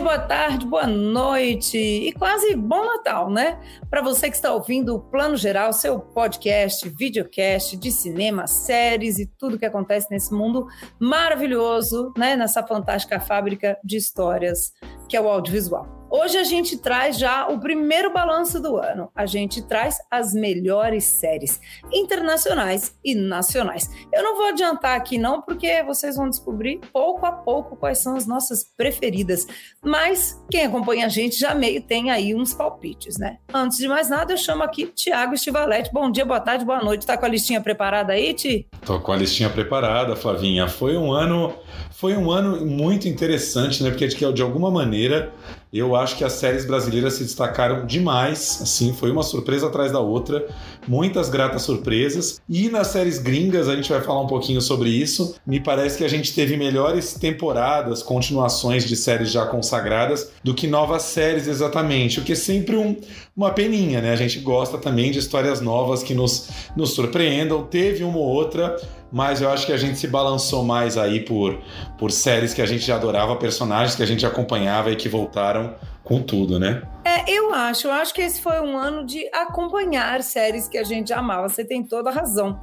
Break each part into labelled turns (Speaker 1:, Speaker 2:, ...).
Speaker 1: dia, boa tarde, boa noite e quase bom Natal, né? Para você que está ouvindo o Plano Geral, seu podcast, videocast de cinema, séries e tudo que acontece nesse mundo maravilhoso, né? Nessa fantástica fábrica de histórias que é o audiovisual. Hoje a gente traz já o primeiro balanço do ano. A gente traz as melhores séries internacionais e nacionais. Eu não vou adiantar aqui não, porque vocês vão descobrir pouco a pouco quais são as nossas preferidas. Mas quem acompanha a gente já meio tem aí uns palpites, né? Antes de mais nada, eu chamo aqui Tiago Estivalete. Bom dia, boa tarde, boa noite. Tá com a listinha preparada aí, Ti?
Speaker 2: Tô com a listinha preparada, Flavinha. Foi um ano, foi um ano muito interessante, né? Porque de, de alguma maneira eu acho que as séries brasileiras se destacaram demais, assim, foi uma surpresa atrás da outra, muitas gratas surpresas. E nas séries gringas, a gente vai falar um pouquinho sobre isso. Me parece que a gente teve melhores temporadas, continuações de séries já consagradas do que novas séries exatamente, o que é sempre um, uma peninha, né? A gente gosta também de histórias novas que nos, nos surpreendam. Teve uma ou outra, mas eu acho que a gente se balançou mais aí por, por séries que a gente já adorava, personagens que a gente acompanhava e que voltaram com tudo, né?
Speaker 1: É, eu acho, eu acho que esse foi um ano de acompanhar séries que a gente amava. Você tem toda a razão.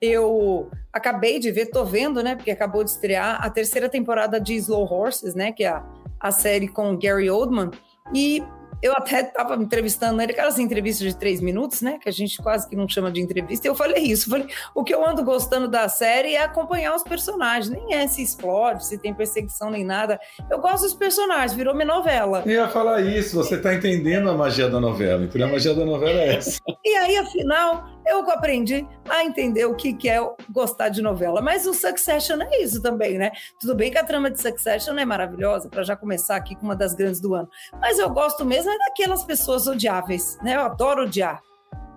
Speaker 1: Eu acabei de ver, tô vendo, né? Porque acabou de estrear a terceira temporada de Slow Horses, né? Que é a, a série com Gary Oldman. E eu até estava entrevistando ele, aquelas entrevistas de três minutos, né? Que a gente quase que não chama de entrevista. E eu falei isso. Falei, o que eu ando gostando da série é acompanhar os personagens. Nem é se explode, se tem perseguição, nem nada. Eu gosto dos personagens, virou minha novela.
Speaker 2: Eu ia falar isso, você está entendendo a magia da novela. Então a magia da novela é essa.
Speaker 1: E aí, afinal, eu aprendi a entender o que, é gostar de novela. Mas o Succession é isso também, né? Tudo bem que a trama de Succession é maravilhosa, para já começar aqui com uma das grandes do ano. Mas eu gosto mesmo é daquelas pessoas odiáveis, né? Eu adoro odiar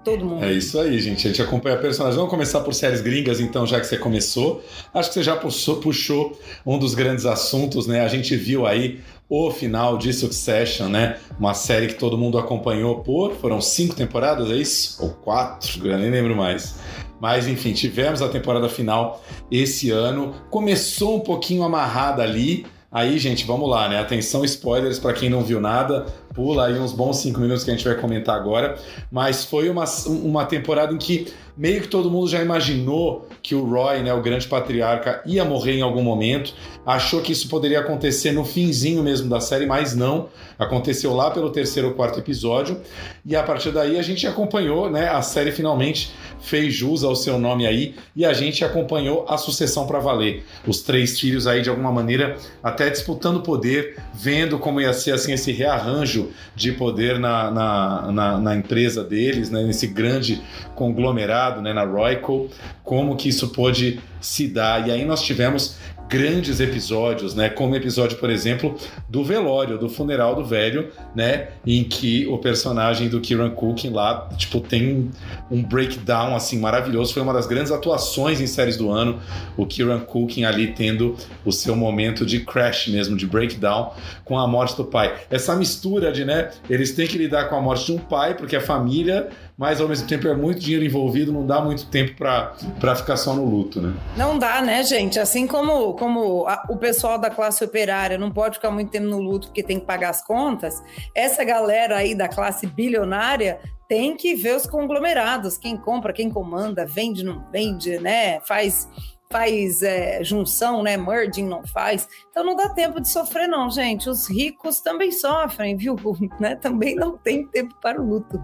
Speaker 1: todo mundo.
Speaker 2: É isso aí, gente. A gente acompanha personagens. Vamos começar por séries gringas, então, já que você começou. Acho que você já puxou, puxou um dos grandes assuntos, né? A gente viu aí o final de Succession, né? Uma série que todo mundo acompanhou por. Foram cinco temporadas, é isso? Ou quatro? Eu nem lembro mais. Mas enfim, tivemos a temporada final esse ano. Começou um pouquinho amarrada ali. Aí, gente, vamos lá, né? Atenção, spoilers para quem não viu nada. Pula aí uns bons cinco minutos que a gente vai comentar agora. Mas foi uma, uma temporada em que meio que todo mundo já imaginou que o Roy, né, o grande patriarca, ia morrer em algum momento. Achou que isso poderia acontecer no finzinho mesmo da série, mas não. Aconteceu lá pelo terceiro ou quarto episódio. E a partir daí a gente acompanhou, né? A série finalmente fez jus ao seu nome aí e a gente acompanhou a sucessão para valer. Os três filhos aí de alguma maneira até disputando poder, vendo como ia ser assim esse rearranjo de poder na, na, na, na empresa deles, né? Nesse grande conglomerado, né? Na Royco, como que isso pôde se dar. E aí nós tivemos grandes episódios, né? Como o episódio, por exemplo, do velório, do funeral do velho, né? Em que o personagem do Kieran Culkin lá, tipo, tem um breakdown assim maravilhoso. Foi uma das grandes atuações em séries do ano. O Kieran Culkin ali tendo o seu momento de crash mesmo, de breakdown com a morte do pai. Essa mistura de, né? Eles têm que lidar com a morte de um pai, porque a família mas ao mesmo tempo é muito dinheiro envolvido, não dá muito tempo para ficar só no luto, né?
Speaker 1: Não dá, né, gente? Assim como, como a, o pessoal da classe operária não pode ficar muito tempo no luto porque tem que pagar as contas, essa galera aí da classe bilionária tem que ver os conglomerados, quem compra, quem comanda, vende, não vende, né? Faz faz é, junção, né? Merging não faz. Então não dá tempo de sofrer, não, gente. Os ricos também sofrem, viu? Né? Também não tem tempo para o luto.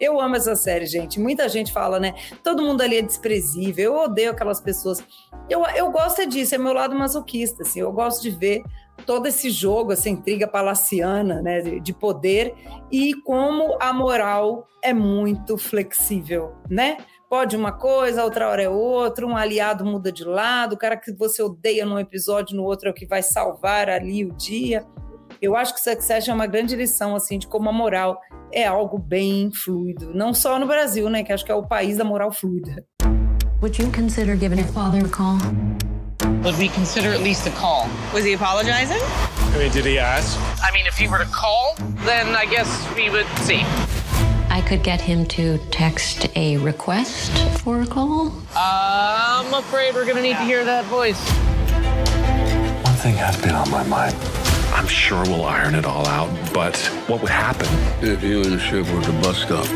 Speaker 1: Eu amo essa série, gente. Muita gente fala, né? Todo mundo ali é desprezível. Eu odeio aquelas pessoas. Eu, eu gosto é disso, é meu lado masoquista, assim. Eu gosto de ver todo esse jogo, essa intriga palaciana, né, de poder e como a moral é muito flexível, né? Pode uma coisa, outra hora é outra, um aliado muda de lado, o cara que você odeia num episódio, no outro é o que vai salvar ali o dia. Eu acho que Succession é uma grande lição, assim, de como a moral é algo bem fluido. Não só no Brasil, né, que acho que é o país da moral fluida.
Speaker 3: Would you consider giving your father a call?
Speaker 4: Would we consider at least a call?
Speaker 5: Was he apologizing?
Speaker 6: I mean, did he ask?
Speaker 4: I mean, if he were to call, then I guess we would see.
Speaker 3: I could get him to text a request for a call.
Speaker 4: I'm afraid we're gonna need to hear that voice.
Speaker 5: One thing has been on my mind. I'm sure we'll iron it all out, but what would happen?
Speaker 6: If you and the ship were to bust up,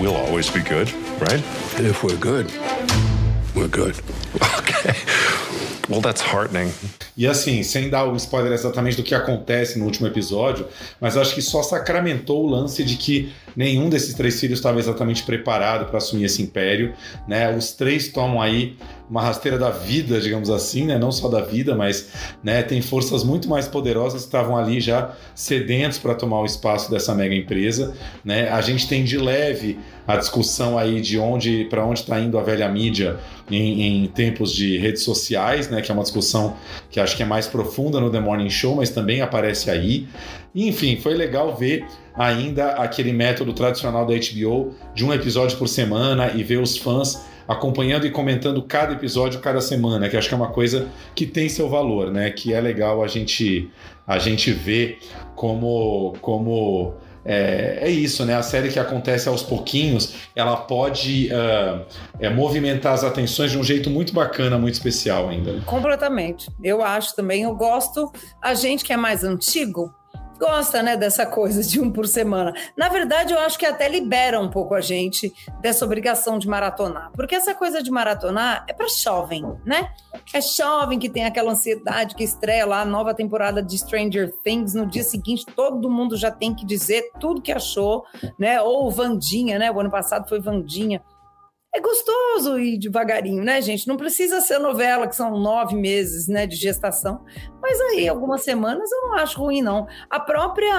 Speaker 5: We'll always be good, right?
Speaker 6: if we're good, we're good.
Speaker 5: Okay. Well, that's heartening.
Speaker 2: E assim, sem dar o spoiler exatamente do que acontece no último episódio, mas acho que só sacramentou o lance de que nenhum desses três filhos estava exatamente preparado para assumir esse império, né? Os três tomam aí uma rasteira da vida, digamos assim, né? Não só da vida, mas, né, tem forças muito mais poderosas que estavam ali já sedentos para tomar o espaço dessa mega empresa, né? A gente tem de leve a discussão aí de onde para onde está indo a velha mídia em, em tempos de redes sociais, né? Que é uma discussão que acho que é mais profunda no The Morning Show, mas também aparece aí. Enfim, foi legal ver ainda aquele método tradicional da HBO de um episódio por semana e ver os fãs acompanhando e comentando cada episódio cada semana, que acho que é uma coisa que tem seu valor, né? Que é legal a gente a gente ver como como é, é isso, né? A série que acontece aos pouquinhos, ela pode uh, é, movimentar as atenções de um jeito muito bacana, muito especial ainda.
Speaker 1: Completamente. Eu acho também, eu gosto. A gente que é mais antigo gosta, né, dessa coisa de um por semana. Na verdade, eu acho que até libera um pouco a gente dessa obrigação de maratonar, porque essa coisa de maratonar é para jovem, né? É jovem que tem aquela ansiedade que estreia lá a nova temporada de Stranger Things no dia seguinte, todo mundo já tem que dizer tudo que achou, né? Ou Vandinha, né? O ano passado foi Vandinha. É gostoso ir devagarinho, né, gente? Não precisa ser novela, que são nove meses né, de gestação. Mas aí, algumas semanas, eu não acho ruim, não. A própria.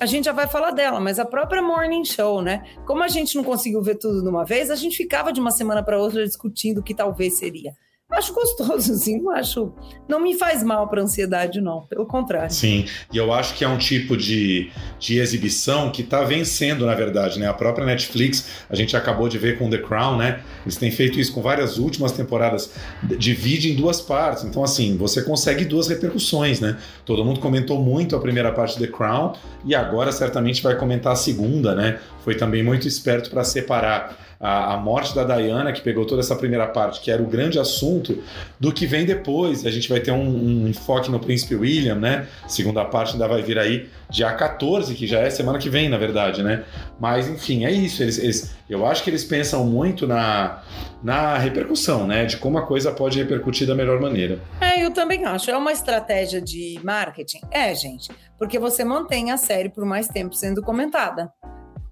Speaker 1: A gente já vai falar dela, mas a própria Morning Show, né? Como a gente não conseguiu ver tudo de uma vez, a gente ficava de uma semana para outra discutindo o que talvez seria. Acho gostoso, assim, não acho. Não me faz mal para ansiedade, não. Pelo contrário.
Speaker 2: Sim, e eu acho que é um tipo de, de exibição que está vencendo, na verdade, né? A própria Netflix, a gente acabou de ver com The Crown, né? Eles têm feito isso com várias últimas temporadas, divide em duas partes. Então, assim, você consegue duas repercussões, né? Todo mundo comentou muito a primeira parte de The Crown e agora certamente vai comentar a segunda, né? Foi também muito esperto para separar a, a, morte da Diana, que pegou toda essa primeira parte, que era o grande assunto, do que vem depois. A gente vai ter um, um enfoque no Príncipe William, né? Segunda parte ainda vai vir aí dia 14, que já é semana que vem, na verdade, né? Mas, enfim, é isso. Eles, eles, eu acho que eles pensam muito na, na repercussão, né? De como a coisa pode repercutir da melhor maneira.
Speaker 1: É, eu também acho. É uma estratégia de marketing? É, gente. Porque você mantém a série por mais tempo sendo comentada.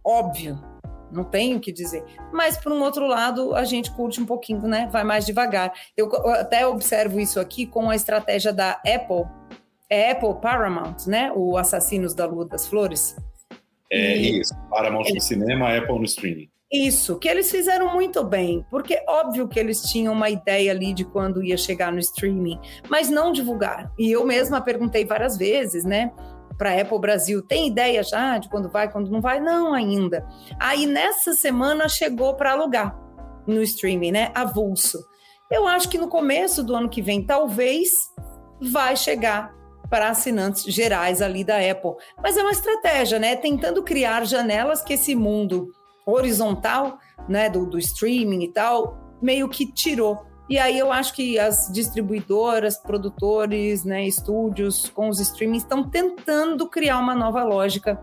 Speaker 1: Óbvio não tenho o que dizer. Mas, por um outro lado, a gente curte um pouquinho, né? Vai mais devagar. Eu até observo isso aqui com a estratégia da Apple. É Apple Paramount, né? O Assassinos da Lua das Flores.
Speaker 2: É e... isso. Paramount no cinema, Apple no streaming.
Speaker 1: Isso, que eles fizeram muito bem, porque óbvio que eles tinham uma ideia ali de quando ia chegar no streaming, mas não divulgaram. E eu mesma perguntei várias vezes, né? Para Apple Brasil. Tem ideia já de quando vai, quando não vai? Não ainda. Aí nessa semana chegou para alugar no streaming, né? Avulso. Eu acho que no começo do ano que vem, talvez, vai chegar para assinantes gerais ali da Apple. Mas é uma estratégia, né? Tentando criar janelas que esse mundo horizontal, né, do, do streaming e tal, meio que tirou e aí eu acho que as distribuidoras, produtores, né, estúdios com os streamings estão tentando criar uma nova lógica.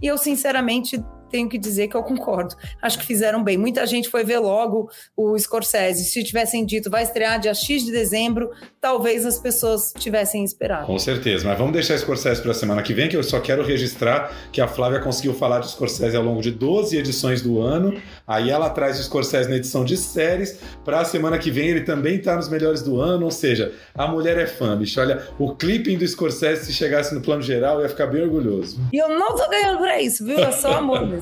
Speaker 1: E eu, sinceramente, tenho que dizer que eu concordo. Acho que fizeram bem. Muita gente foi ver logo o Scorsese. Se tivessem dito vai estrear dia X de dezembro, talvez as pessoas tivessem esperado.
Speaker 2: Com certeza. Mas vamos deixar Scorsese para a semana que vem, que eu só quero registrar que a Flávia conseguiu falar de Scorsese ao longo de 12 edições do ano. Aí ela traz o Scorsese na edição de séries. Para a semana que vem ele também está nos melhores do ano. Ou seja, a mulher é fã, bicho. Olha, o clipping do Scorsese, se chegasse no plano geral, ia ficar bem orgulhoso.
Speaker 1: E eu não tô ganhando para isso, viu? É só amor mesmo.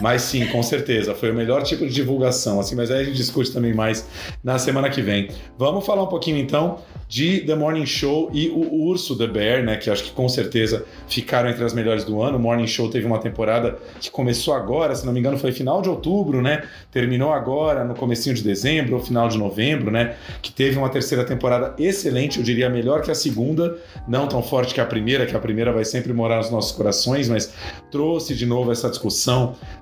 Speaker 2: Mas sim, com certeza, foi o melhor tipo de divulgação, assim, mas aí a gente discute também mais na semana que vem. Vamos falar um pouquinho então de The Morning Show e o Urso The Bear, né, que acho que com certeza ficaram entre as melhores do ano. O Morning Show teve uma temporada que começou agora, se não me engano, foi final de outubro, né? Terminou agora no comecinho de dezembro ou final de novembro, né? Que teve uma terceira temporada excelente, eu diria melhor que a segunda, não tão forte que a primeira, que a primeira vai sempre morar nos nossos corações, mas trouxe de novo essa discussão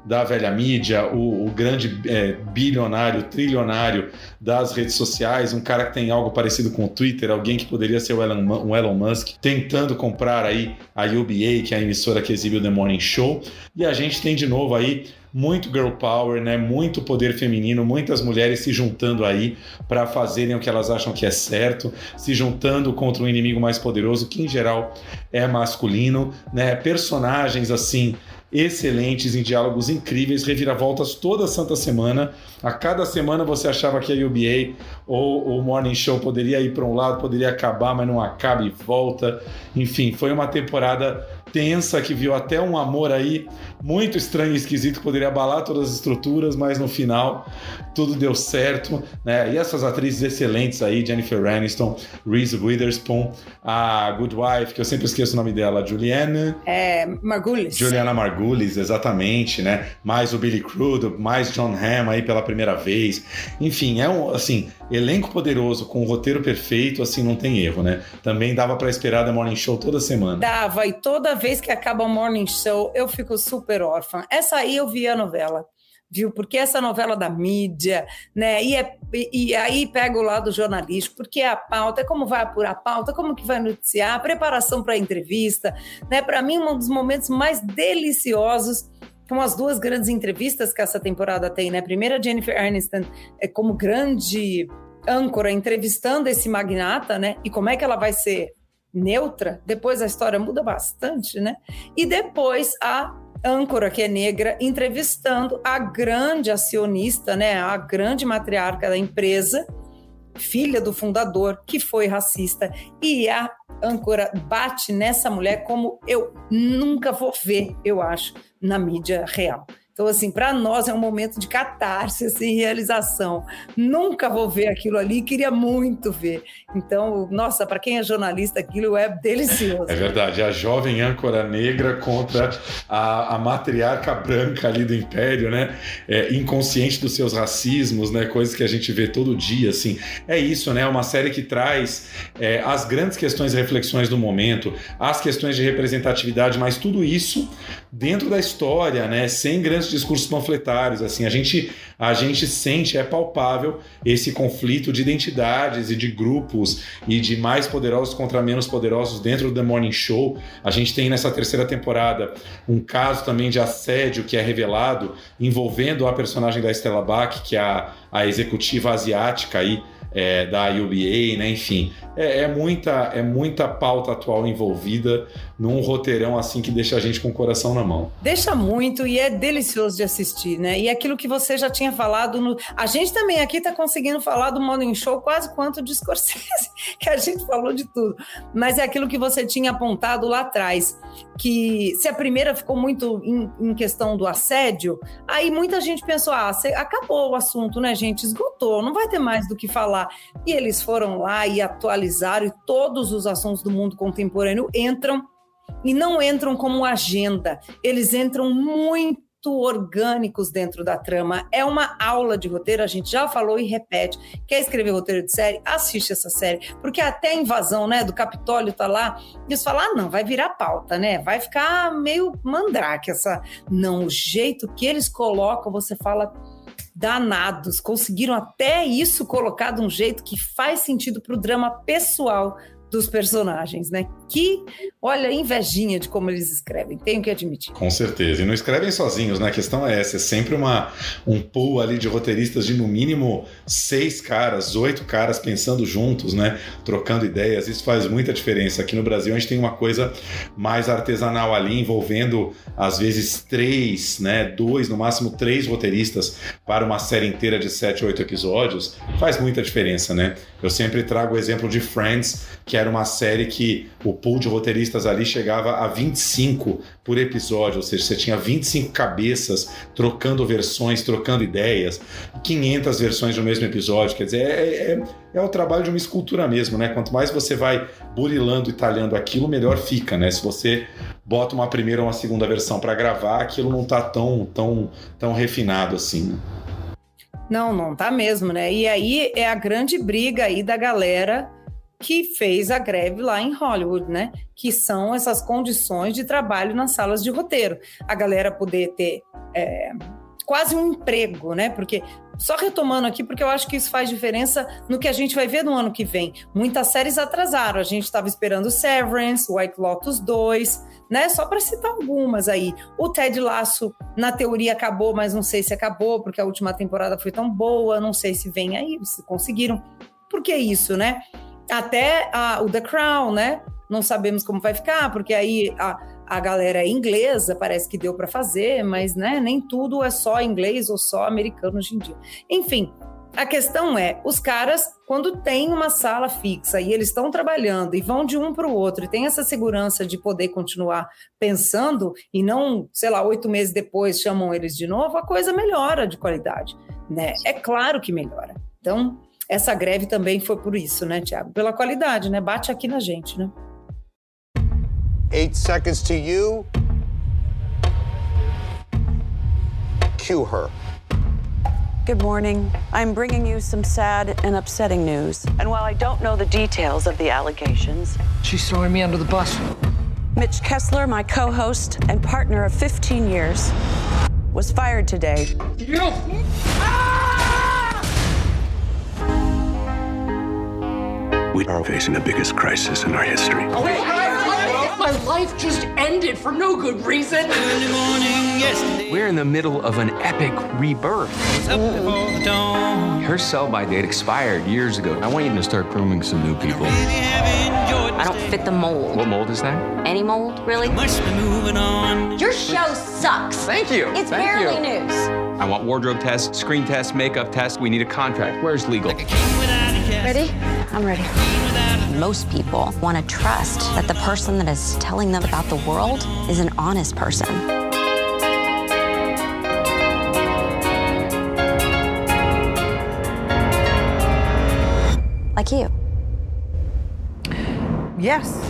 Speaker 2: da velha mídia, o, o grande é, bilionário, trilionário das redes sociais, um cara que tem algo parecido com o Twitter, alguém que poderia ser o Elon, o Elon Musk, tentando comprar aí a UBA, que é a emissora que exibe o The Morning Show. E a gente tem de novo aí muito girl power, né? Muito poder feminino, muitas mulheres se juntando aí para fazerem o que elas acham que é certo, se juntando contra um inimigo mais poderoso, que em geral é masculino, né? Personagens assim excelentes, em diálogos incríveis, reviravoltas toda santa semana. A cada semana você achava que a UBA ou o Morning Show poderia ir para um lado, poderia acabar, mas não acaba e volta. Enfim, foi uma temporada tensa que viu até um amor aí muito estranho e esquisito que poderia abalar todas as estruturas, mas no final tudo deu certo, né? E essas atrizes excelentes aí, Jennifer Aniston, Reese Witherspoon, a Good Wife, que eu sempre esqueço o nome dela, Juliana...
Speaker 1: É, Margulis.
Speaker 2: Juliana Margulis, exatamente, né? Mais o Billy Crudup, mais John Hamm aí pela primeira vez. Enfim, é um, assim, elenco poderoso, com o roteiro perfeito, assim, não tem erro, né? Também dava para esperar da Morning Show toda semana.
Speaker 1: Dava, e toda vez que acaba o Morning Show, eu fico super órfã. Essa aí eu vi a novela viu? Porque essa novela da mídia, né? E, é, e, aí pega o lado jornalístico, porque é a pauta, é como vai apurar a pauta, como que vai noticiar, a preparação para a entrevista, né? Para mim, um dos momentos mais deliciosos são as duas grandes entrevistas que essa temporada tem, né? Primeiro, a Jennifer Aniston é como grande âncora entrevistando esse magnata, né? E como é que ela vai ser neutra? Depois a história muda bastante, né? E depois a âncora que é negra entrevistando a grande acionista, né, a grande matriarca da empresa, filha do fundador, que foi racista, e a âncora bate nessa mulher como eu nunca vou ver, eu acho, na mídia real. Então, assim, para nós é um momento de catarse, assim, realização. Nunca vou ver aquilo ali, queria muito ver. Então, nossa, para quem é jornalista, aquilo é delicioso.
Speaker 2: É verdade, a jovem âncora negra contra a, a matriarca branca ali do Império, né? É, inconsciente dos seus racismos, né? Coisas que a gente vê todo dia, assim. É isso, né? Uma série que traz é, as grandes questões e reflexões do momento, as questões de representatividade, mas tudo isso dentro da história, né? Sem grandes discursos panfletários, assim, a gente a gente sente é palpável esse conflito de identidades e de grupos e de mais poderosos contra menos poderosos dentro do The Morning Show. A gente tem nessa terceira temporada um caso também de assédio que é revelado envolvendo a personagem da Stella Bach, que é a, a executiva asiática aí é, da UBA, né? Enfim, é, é, muita, é muita pauta atual envolvida num roteirão assim que deixa a gente com o coração na mão.
Speaker 1: Deixa muito e é delicioso de assistir, né? E aquilo que você já tinha falado, no... a gente também aqui está conseguindo falar do Morning Show quase quanto de Scorsese, que a gente falou de tudo. Mas é aquilo que você tinha apontado lá atrás, que se a primeira ficou muito em, em questão do assédio, aí muita gente pensou, ah, acabou o assunto, né, gente? Esgotou, não vai ter mais do que falar. E eles foram lá e atualizaram e todos os assuntos do mundo contemporâneo entram e não entram como agenda, eles entram muito orgânicos dentro da trama. É uma aula de roteiro, a gente já falou e repete. Quer escrever roteiro de série? Assiste essa série. Porque até a invasão né, do Capitólio tá lá, eles falam, ah, não, vai virar pauta, né? Vai ficar meio mandrake essa. Não, o jeito que eles colocam, você fala danados, conseguiram até isso colocar de um jeito que faz sentido para o drama pessoal dos personagens, né? Que, olha, invejinha de como eles escrevem, tenho que admitir.
Speaker 2: Com certeza. E não escrevem sozinhos, né? A questão é essa: é sempre uma, um pool ali de roteiristas de no mínimo seis caras, oito caras pensando juntos, né? Trocando ideias. Isso faz muita diferença. Aqui no Brasil a gente tem uma coisa mais artesanal ali, envolvendo às vezes três, né? Dois, no máximo três roteiristas para uma série inteira de sete, oito episódios. Faz muita diferença, né? Eu sempre trago o exemplo de Friends, que era uma série que o pool de roteiristas ali chegava a 25 por episódio, ou seja, você tinha 25 cabeças trocando versões, trocando ideias, 500 versões do mesmo episódio. Quer dizer, é, é, é o trabalho de uma escultura mesmo, né? Quanto mais você vai burilando e talhando aquilo, melhor fica, né? Se você bota uma primeira ou uma segunda versão para gravar, aquilo não tá tão, tão, tão refinado assim. Né?
Speaker 1: Não, não tá mesmo, né? E aí é a grande briga aí da galera que fez a greve lá em Hollywood, né? Que são essas condições de trabalho nas salas de roteiro. A galera poder ter é, quase um emprego, né? Porque só retomando aqui, porque eu acho que isso faz diferença no que a gente vai ver no ano que vem. Muitas séries atrasaram. A gente estava esperando Severance, White Lotus 2, né? Só para citar algumas aí. O Ted Laço, na teoria, acabou, mas não sei se acabou, porque a última temporada foi tão boa. Não sei se vem aí, se conseguiram. Por que isso, né? Até a, o The Crown, né? Não sabemos como vai ficar, porque aí a, a galera inglesa parece que deu para fazer, mas né, nem tudo é só inglês ou só americano hoje em dia. Enfim, a questão é, os caras, quando tem uma sala fixa e eles estão trabalhando e vão de um para o outro e tem essa segurança de poder continuar pensando e não, sei lá, oito meses depois chamam eles de novo, a coisa melhora de qualidade, né? É claro que melhora. Então, essa greve também foi por isso, né, Tiago? Pela qualidade, né? Bate aqui na gente, né?
Speaker 7: Eight seconds to you. Cue her.
Speaker 8: Good morning. I'm bringing you some sad and upsetting news. And while I don't know the details of the allegations,
Speaker 4: She's throwing me under the bus.
Speaker 8: Mitch Kessler, my co host and partner of 15 years, was fired today.
Speaker 4: You!
Speaker 6: We are facing the biggest crisis in our history.
Speaker 4: My life just ended for no good reason.
Speaker 9: We're in the middle of an epic rebirth. Her sell by date expired years ago. I want you to start grooming some new people.
Speaker 3: I don't fit the mold.
Speaker 9: What mold is that?
Speaker 3: Any mold, really?
Speaker 10: Your show sucks.
Speaker 9: Thank you.
Speaker 10: It's
Speaker 9: Thank
Speaker 10: barely
Speaker 9: you.
Speaker 10: news.
Speaker 9: I want wardrobe tests, screen tests, makeup tests. We need a contract. Where's legal?
Speaker 10: Ready? I'm ready.
Speaker 3: Most people want to trust that the person that is telling them about the world is an honest person. Like you.
Speaker 8: Yes.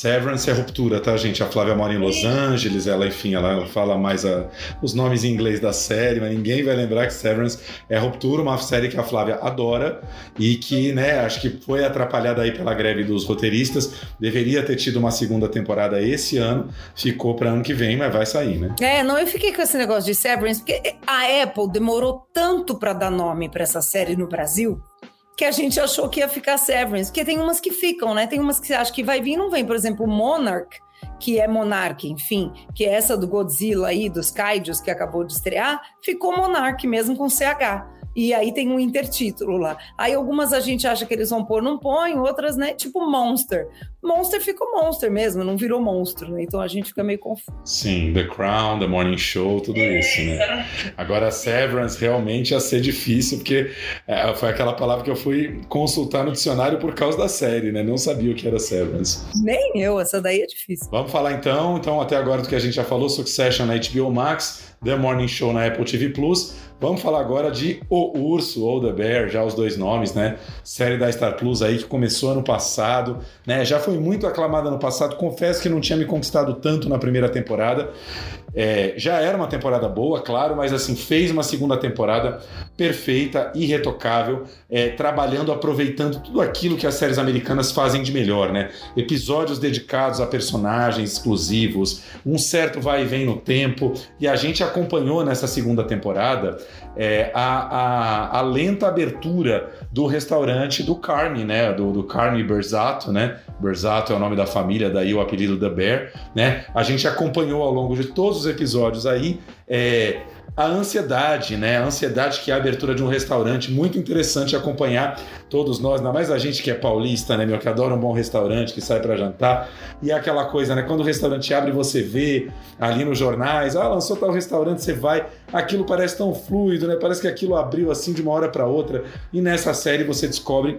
Speaker 2: Severance é ruptura, tá, gente? A Flávia mora em Los Angeles, ela, enfim, ela fala mais a- os nomes em inglês da série, mas ninguém vai lembrar que Severance é ruptura, uma série que a Flávia adora e que, né, acho que foi atrapalhada aí pela greve dos roteiristas. Deveria ter tido uma segunda temporada esse ano, ficou para ano que vem, mas vai sair, né?
Speaker 1: É, não, eu fiquei com esse negócio de Severance, porque a Apple demorou tanto para dar nome para essa série no Brasil que a gente achou que ia ficar Severance. Porque tem umas que ficam, né? Tem umas que você acha que vai vir e não vem. Por exemplo, Monarch, que é Monarch, enfim, que é essa do Godzilla aí, dos Kaijus, que acabou de estrear, ficou Monarch mesmo com CH. E aí tem um intertítulo lá. Aí algumas a gente acha que eles vão pôr, não põe, outras, né? Tipo Monster. Monster ficou Monster mesmo, não virou monstro, né? Então a gente fica meio confuso.
Speaker 2: Sim, The Crown, The Morning Show, tudo isso, né? Agora, Severance realmente ia ser difícil, porque é, foi aquela palavra que eu fui consultar no dicionário por causa da série, né? Não sabia o que era Severance.
Speaker 1: Nem eu, essa daí é difícil.
Speaker 2: Vamos falar então, então até agora do que a gente já falou, Succession na HBO Max, The Morning Show na Apple TV Plus. Vamos falar agora de O Urso ou The Bear, já os dois nomes, né? Série da Star Plus aí que começou ano passado, né? Já foi muito aclamada no passado. Confesso que não tinha me conquistado tanto na primeira temporada. É, já era uma temporada boa, claro, mas assim fez uma segunda temporada perfeita, irretocável, é, trabalhando, aproveitando tudo aquilo que as séries americanas fazem de melhor, né? Episódios dedicados a personagens exclusivos, um certo vai e vem no tempo, e a gente acompanhou nessa segunda temporada é, a, a, a lenta abertura do restaurante do Carne, né? Do, do Carne Berzato, né? Berzato é o nome da família, daí o apelido The Bear, né? A gente acompanhou ao longo de todos os episódios aí é, a ansiedade, né? A ansiedade que é a abertura de um restaurante, muito interessante acompanhar todos nós, ainda mais a gente que é paulista, né, meu, que adora um bom restaurante, que sai para jantar, e é aquela coisa, né, quando o restaurante abre, você vê ali nos jornais, ah, lançou tal restaurante, você vai, aquilo parece tão fluido, né? Parece que aquilo abriu assim de uma hora para outra, e nessa série você descobre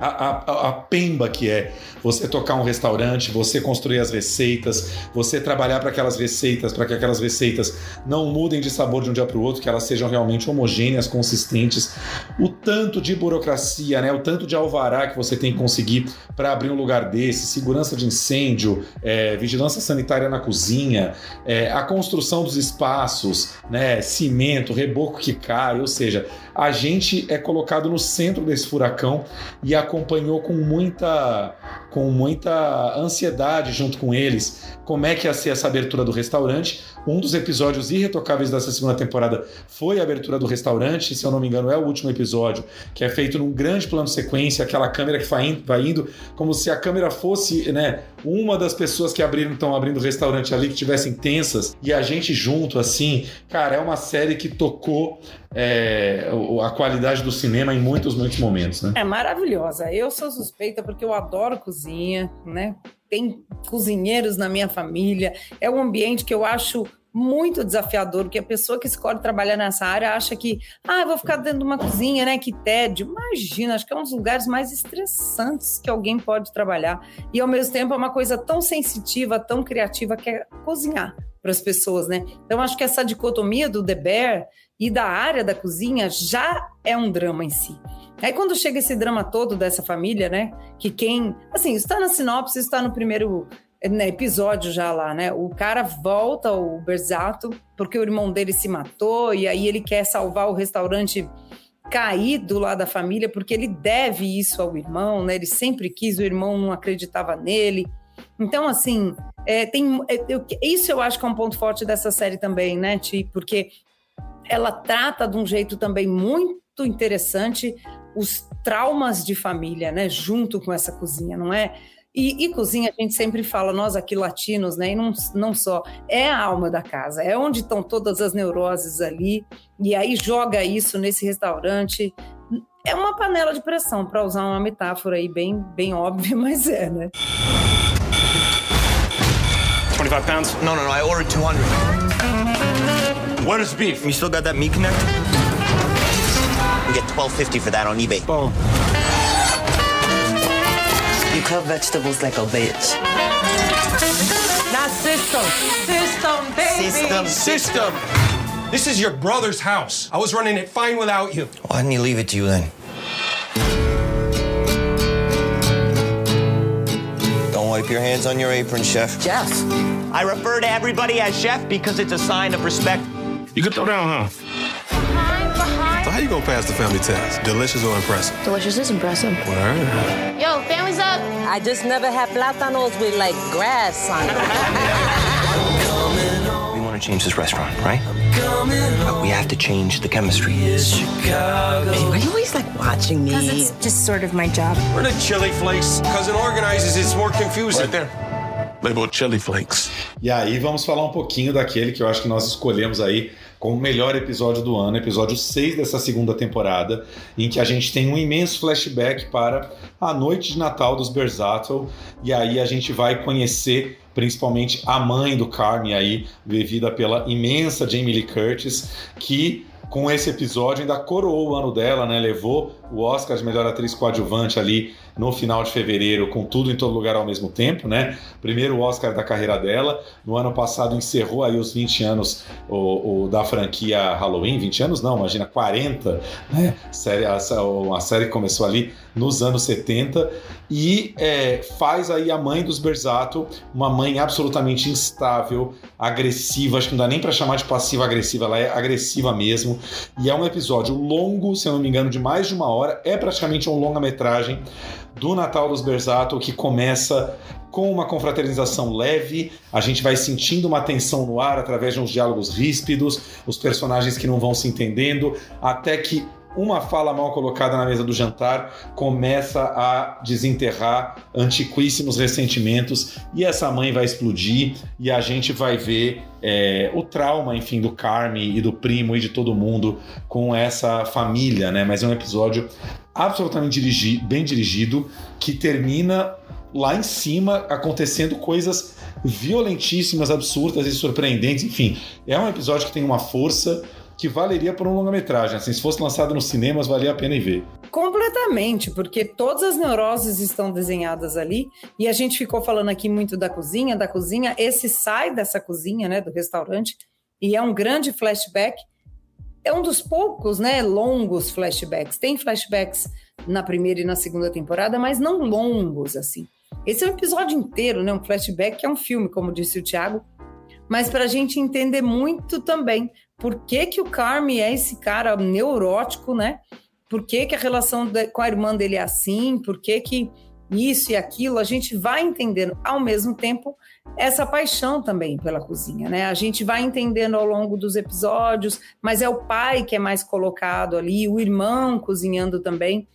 Speaker 2: a, a, a pemba que é você tocar um restaurante, você construir as receitas, você trabalhar para aquelas receitas, para que aquelas receitas não mudem de sabor de um dia para o outro, que elas sejam realmente homogêneas, consistentes. O tanto de burocracia, né? O tanto de alvará que você tem que conseguir para abrir um lugar desse, segurança de incêndio, é, vigilância sanitária na cozinha, é, a construção dos espaços, né? Cimento, reboco que cai, ou seja, a gente é colocado no centro desse furacão e acompanhou com muita com muita ansiedade junto com eles como é que ia ser essa abertura do restaurante. Um dos episódios irretocáveis dessa segunda temporada foi a abertura do restaurante, se eu não me engano, é o último episódio, que é feito num grande plano sequência, aquela câmera que vai indo, como se a câmera fosse, né, uma das pessoas que abriram, estão abrindo o restaurante ali, que tivessem tensas, e a gente junto, assim. Cara, é uma série que tocou é, a qualidade do cinema em muitos, muitos momentos, né?
Speaker 1: É maravilhosa. Eu sou suspeita porque eu adoro né? Tem cozinheiros na minha família. É um ambiente que eu acho muito desafiador, porque a pessoa que escolhe trabalhar nessa área acha que, ah, vou ficar dentro de uma cozinha, né? Que tédio. Imagina, acho que é um dos lugares mais estressantes que alguém pode trabalhar. E ao mesmo tempo é uma coisa tão sensitiva, tão criativa que é cozinhar para as pessoas, né? Então acho que essa dicotomia do The Bear e da área da cozinha já é um drama em si. Aí quando chega esse drama todo dessa família, né? Que quem, assim, está na sinopse, está no primeiro né, episódio já lá, né? O cara volta o Berzato porque o irmão dele se matou e aí ele quer salvar o restaurante caído lá da família porque ele deve isso ao irmão, né? Ele sempre quis, o irmão não acreditava nele. Então, assim, é, tem, é, eu, isso eu acho que é um ponto forte dessa série também, né, Ti? Porque ela trata de um jeito também muito interessante os traumas de família, né, junto com essa cozinha, não é? E, e, cozinha, a gente sempre fala, nós aqui latinos, né? E não, não só, é a alma da casa, é onde estão todas as neuroses ali, e aí joga isso nesse restaurante. É uma panela de pressão, para usar uma metáfora aí bem, bem óbvia, mas é, né?
Speaker 11: 25 pounds?
Speaker 12: No, no, no, I ordered 200.
Speaker 11: What is beef?
Speaker 12: You still got that meat connector? We get twelve fifty for that on eBay.
Speaker 11: Boom.
Speaker 13: You cut vegetables like a bitch.
Speaker 14: Not system. System, baby.
Speaker 12: System.
Speaker 11: System. This is your brother's house. I was running it fine without you.
Speaker 12: Why didn't he leave it to you then? Wipe your hands on your apron, chef.
Speaker 13: Jeff.
Speaker 12: I refer to everybody as chef because it's a sign of respect.
Speaker 11: You can throw down, huh?
Speaker 10: Behind, behind.
Speaker 5: So how you gonna pass the family test? Delicious or impressive?
Speaker 10: Delicious is impressive.
Speaker 5: Word.
Speaker 10: Yo, family's up.
Speaker 14: I just never had plátanos with like grass on it.
Speaker 12: Change this restaurant, right? But we have to change the chemistry.
Speaker 13: Hey, why are you always like watching me?
Speaker 10: Because it's just sort of my job.
Speaker 11: We're the chili flakes. Cousin organizes, it's more confusing.
Speaker 5: Right there. Labeled chili flakes.
Speaker 2: E aí vamos falar um pouquinho daquele que eu acho que nós escolhemos aí como o melhor episódio do ano, episódio 6 dessa segunda temporada, em que a gente tem um imenso flashback para a noite de Natal dos Berzato, e aí a gente vai conhecer principalmente a mãe do Carmen aí, vivida pela imensa Jamie Lee Curtis, que com esse episódio ainda coroou o ano dela, né? Levou o Oscar de melhor atriz coadjuvante ali no final de fevereiro, com tudo em todo lugar ao mesmo tempo, né? Primeiro Oscar da carreira dela. No ano passado encerrou aí os 20 anos o, o da franquia Halloween, 20 anos não, imagina 40, né? Série, a, a série começou ali nos anos 70 e é, faz aí a mãe dos Berzato, uma mãe absolutamente instável, agressiva, acho que não dá nem para chamar de passiva agressiva, ela é agressiva mesmo. E é um episódio longo, se eu não me engano, de mais de uma hora, é praticamente um longa-metragem do Natal dos Berzato que começa com uma confraternização leve, a gente vai sentindo uma tensão no ar através de uns diálogos ríspidos, os personagens que não vão se entendendo, até que uma fala mal colocada na mesa do jantar começa a desenterrar antiquíssimos ressentimentos e essa mãe vai explodir e a gente vai ver é, o trauma, enfim, do Carme e do primo e de todo mundo com essa família, né? Mas é um episódio absolutamente dirigi bem dirigido que termina lá em cima acontecendo coisas violentíssimas, absurdas e surpreendentes. Enfim, é um episódio que tem uma força que valeria por um longa-metragem. Assim, se fosse lançado nos cinemas, valia a pena ir ver.
Speaker 1: Completamente, porque todas as neuroses estão desenhadas ali e a gente ficou falando aqui muito da cozinha, da cozinha. Esse sai dessa cozinha, né, do restaurante e é um grande flashback. É um dos poucos, né, longos flashbacks. Tem flashbacks na primeira e na segunda temporada, mas não longos assim. Esse é um episódio inteiro, né, um flashback que é um filme, como disse o Thiago, mas para a gente entender muito também por que que o Carme é esse cara neurótico, né? por que, que a relação de, com a irmã dele é assim, por que, que isso e aquilo, a gente vai entendendo ao mesmo tempo essa paixão também pela cozinha, né? A gente vai entendendo ao longo dos episódios, mas é o pai que é mais colocado ali, o irmão cozinhando também.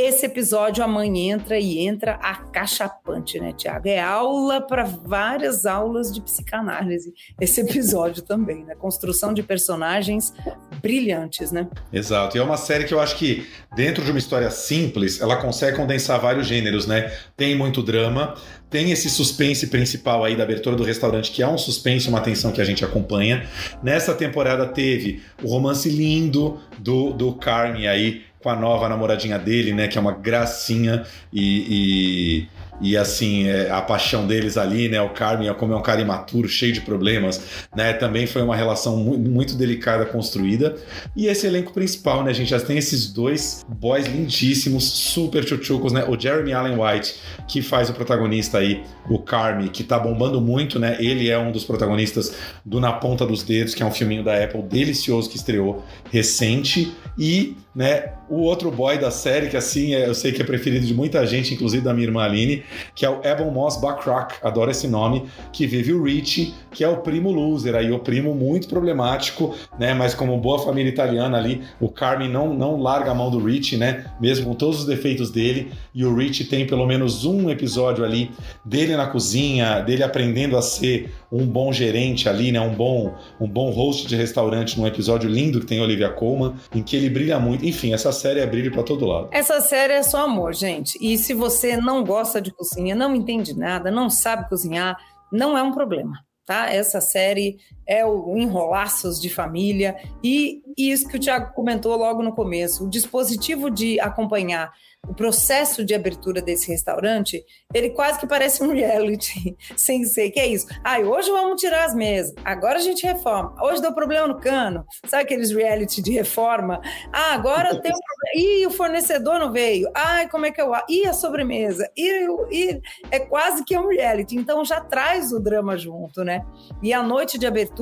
Speaker 1: Esse episódio, a mãe entra e entra acachapante, né, Tiago? É aula para várias aulas de psicanálise. Esse episódio também, né? Construção de personagens brilhantes, né?
Speaker 2: Exato. E é uma série que eu acho que, dentro de uma história simples, ela consegue condensar vários gêneros, né? Tem muito drama, tem esse suspense principal aí da abertura do restaurante, que é um suspense, uma tensão que a gente acompanha. Nessa temporada teve o romance lindo do, do Carmen aí com a nova namoradinha dele, né? Que é uma gracinha e, e e assim, é, a paixão deles ali, né? O Carmen, como é um cara imaturo, cheio de problemas, né? Também foi uma relação muito, muito delicada construída. E esse elenco principal, né? A gente já tem esses dois boys lindíssimos, super chuchucos, né? O Jeremy Allen White, que faz o protagonista aí, o Carmen, que tá bombando muito, né? Ele é um dos protagonistas do Na Ponta dos Dedos, que é um filminho da Apple delicioso que estreou recente. E, né, o outro boy da série, que assim, é, eu sei que é preferido de muita gente, inclusive da minha irmã Aline, que é o Ebon Moss Backrack, adoro esse nome, que vive o Rich, que é o primo loser, aí o primo muito problemático, né? Mas como boa família italiana ali, o Carmen não, não larga a mão do Rich, né? Mesmo com todos os defeitos dele, e o Rich tem pelo menos um episódio ali dele na cozinha, dele aprendendo a ser um bom gerente ali, né? Um bom, um bom host de restaurante num episódio lindo que tem Olivia Colman, em que ele brilha muito. Enfim, essa série é brilho para todo lado.
Speaker 1: Essa série é só amor, gente. E se você não gosta de cozinha, não entende nada, não sabe cozinhar, não é um problema. Tá? Essa série é o Enrolaços de Família e isso que o Tiago comentou logo no começo, o dispositivo de acompanhar o processo de abertura desse restaurante, ele quase que parece um reality, sem ser que é isso. Ai, hoje vamos tirar as mesas, agora a gente reforma. Hoje deu problema no cano, sabe aqueles reality de reforma? Ah, agora tem um problema. Ih, o fornecedor não veio. Ai, como é que eu. Ih, a sobremesa. Ih, ih, é quase que um reality. Então já traz o drama junto, né? E a noite de abertura,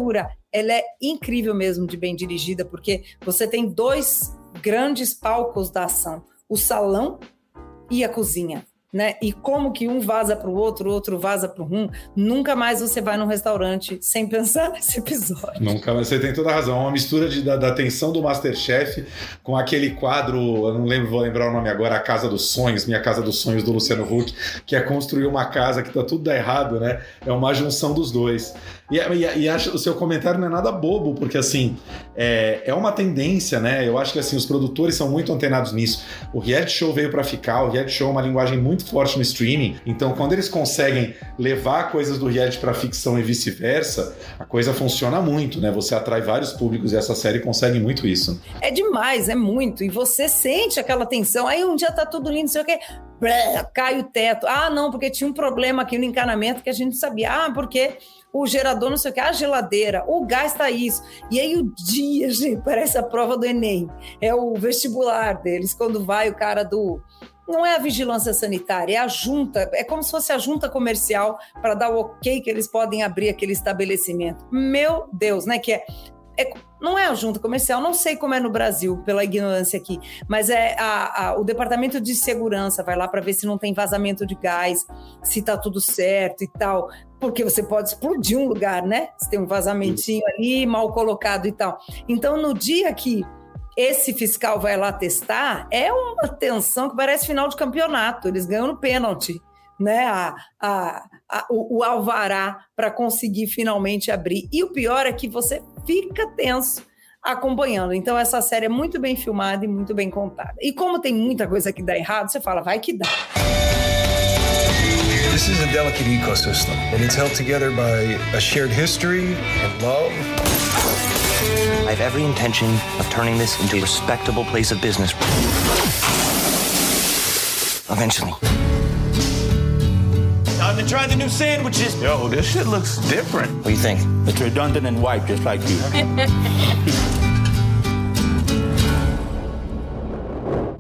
Speaker 1: ela é incrível mesmo de bem dirigida, porque você tem dois grandes palcos da ação o salão e a cozinha. Né? E como que um vaza para o outro, o outro vaza para um, nunca mais você vai num restaurante sem pensar nesse episódio.
Speaker 2: Nunca, você tem toda a razão. É uma mistura de, da, da tensão do Masterchef com aquele quadro, eu não lembro, vou lembrar o nome agora, A Casa dos Sonhos, Minha Casa dos Sonhos do Luciano Huck, que é construir uma casa que tá tudo errado, né? É uma junção dos dois. E, e, e acho, o seu comentário não é nada bobo, porque assim, é, é uma tendência, né? Eu acho que assim, os produtores são muito antenados nisso. O reality show veio para ficar, o reality show é uma linguagem muito forte no streaming, então quando eles conseguem levar coisas do reality para ficção e vice-versa, a coisa funciona muito, né? Você atrai vários públicos e essa série consegue muito isso.
Speaker 1: É demais, é muito. E você sente aquela tensão. Aí um dia tá tudo lindo, não sei o quê, cai o teto. Ah, não, porque tinha um problema aqui no encanamento que a gente sabia. Ah, porque o gerador não sei o que, a geladeira, o gás está isso. E aí o dia, gente, parece a prova do Enem. É o vestibular deles, quando vai o cara do. Não é a vigilância sanitária, é a junta, é como se fosse a junta comercial para dar o ok que eles podem abrir aquele estabelecimento. Meu Deus, né? Que é é, não é a junta comercial, não sei como é no Brasil, pela ignorância aqui, mas é a, a, o departamento de segurança vai lá para ver se não tem vazamento de gás, se tá tudo certo e tal, porque você pode explodir um lugar, né? Se tem um vazamentinho ali mal colocado e tal. Então, no dia que esse fiscal vai lá testar, é uma tensão que parece final de campeonato, eles ganham no pênalti né, a, a, a, o, o alvará para conseguir finalmente abrir. E o pior é que você fica tenso acompanhando. Então, essa série é muito bem filmada e muito bem contada. E como tem muita coisa que dá errado, você fala, vai que dá.
Speaker 15: This is a delicate ecosystem, and it's held together by a shared history and love.
Speaker 12: I have every intention of turning this into a respectable place of business. Eventually.
Speaker 15: Time to try the new sandwiches.
Speaker 16: Yo, this shit looks different.
Speaker 12: What do you think?
Speaker 16: It's redundant and white, just like you.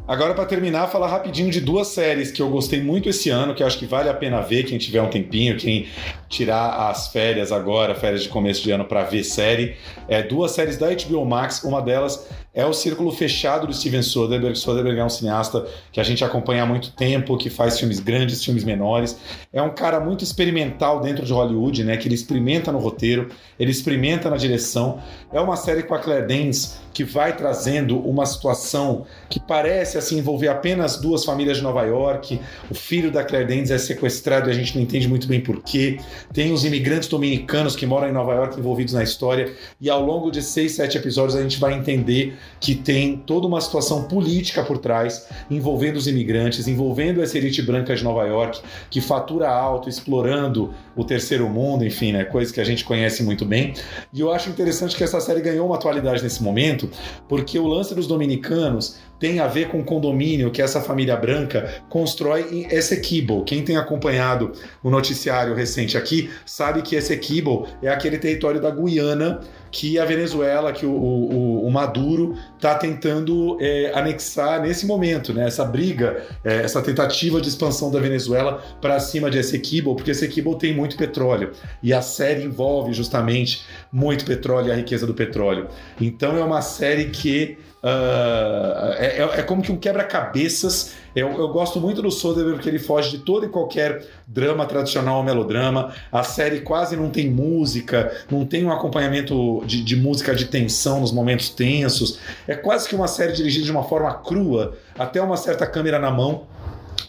Speaker 2: Agora, para terminar, falar rapidinho de duas séries que eu gostei muito esse ano, que eu acho que vale a pena ver quem tiver um tempinho, quem tirar as férias agora, férias de começo de ano, para ver série. É duas séries da HBO Max, uma delas é o Círculo Fechado do Steven Soderbergh. Soderbergh é um cineasta que a gente acompanha há muito tempo, que faz filmes grandes, filmes menores. É um cara muito experimental dentro de Hollywood, né? Que ele experimenta no roteiro, ele experimenta na direção. É uma série com a Claire Danes que vai trazendo uma situação que parece assim envolver apenas duas famílias de Nova York. O filho da Claire Danes é sequestrado e a gente não entende muito bem porquê. Tem os imigrantes dominicanos que moram em Nova York envolvidos na história. E ao longo de seis, sete episódios a gente vai entender que tem toda uma situação política por trás, envolvendo os imigrantes, envolvendo essa elite branca de Nova York, que fatura alto, explorando o terceiro mundo, enfim, né, coisas que a gente conhece muito bem. E eu acho interessante que essa série ganhou uma atualidade nesse momento, porque o lance dos dominicanos tem a ver com o condomínio que essa família branca constrói em Essequibo. Quem tem acompanhado o noticiário recente aqui sabe que Essequibo é aquele território da Guiana que a Venezuela, que o, o, o Maduro está tentando é, anexar nesse momento, né? Essa briga, é, essa tentativa de expansão da Venezuela para cima de Essequibo, porque Essequibo tem muito petróleo e a série envolve justamente muito petróleo e a riqueza do petróleo. Então é uma série que Uh, é, é, como que um quebra-cabeças. Eu, eu, gosto muito do Soderbergh porque ele foge de todo e qualquer drama tradicional ou melodrama. A série quase não tem música, não tem um acompanhamento de, de música de tensão nos momentos tensos. É quase que uma série dirigida de uma forma crua, até uma certa câmera na mão.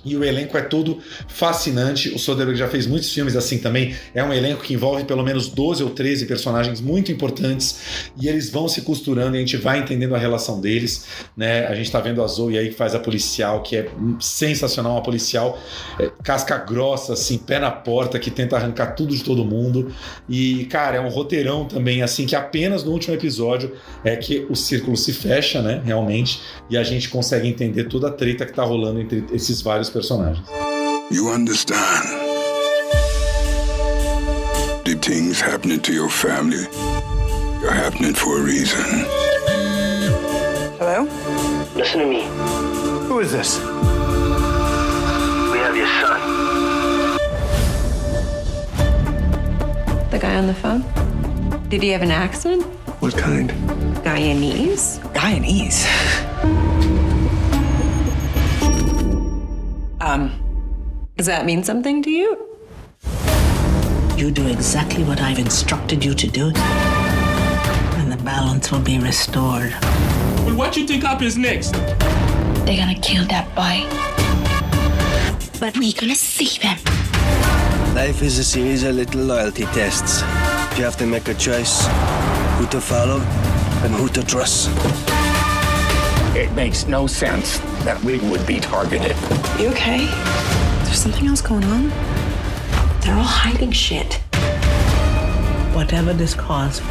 Speaker 2: E o elenco é todo fascinante. O Soderbergh já fez muitos filmes assim também. É um elenco que envolve pelo menos 12 ou 13 personagens muito importantes e eles vão se costurando e a gente vai entendendo a relação deles. Né? A gente tá vendo a Zoe aí que faz a policial, que é sensacional, uma policial é, casca grossa, assim, pé na porta, que tenta arrancar tudo de todo mundo. E, cara, é um roteirão também, assim, que apenas no último episódio é que o círculo se fecha, né? Realmente, e a gente consegue entender toda a treta que tá rolando entre esses vários personagens.
Speaker 17: You understand? The things happening to your family, they're happening for a reason.
Speaker 18: Hello?
Speaker 15: Listen to me.
Speaker 16: Who is this?
Speaker 15: We have your son.
Speaker 18: The guy on the phone? Did he have an accent?
Speaker 6: What kind?
Speaker 18: Guyanese?
Speaker 13: Guyanese?
Speaker 18: Um, does that mean something to you?
Speaker 13: You do exactly what I've instructed you to do, and the balance will be restored.
Speaker 19: But what you think happens next?
Speaker 10: They're gonna kill that boy. But we're gonna save him.
Speaker 20: Life is a series of little loyalty tests. You have to make a choice who to follow and who to trust.
Speaker 16: It makes no sense that we would be targeted.
Speaker 18: You okay? There's something else going on? They're all hiding shit.
Speaker 13: Whatever this costs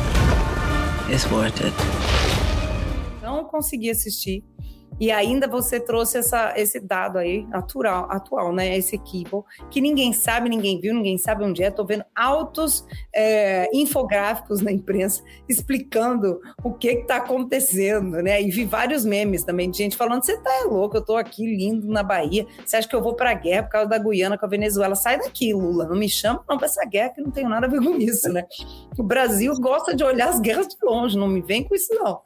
Speaker 13: is worth it.
Speaker 1: Não consegui assistir. E ainda você trouxe essa, esse dado aí, atual, atual, né? Esse equipo, que ninguém sabe, ninguém viu, ninguém sabe onde é. Tô vendo altos é, infográficos na imprensa explicando o que está acontecendo, né? E vi vários memes também de gente falando: você tá louco, eu tô aqui lindo na Bahia. Você acha que eu vou pra guerra por causa da Guiana com a Venezuela? Sai daqui, Lula. Não me chama não pra essa guerra, que não tenho nada a ver com isso, né? O Brasil gosta de olhar as guerras de longe, não me vem com isso, não.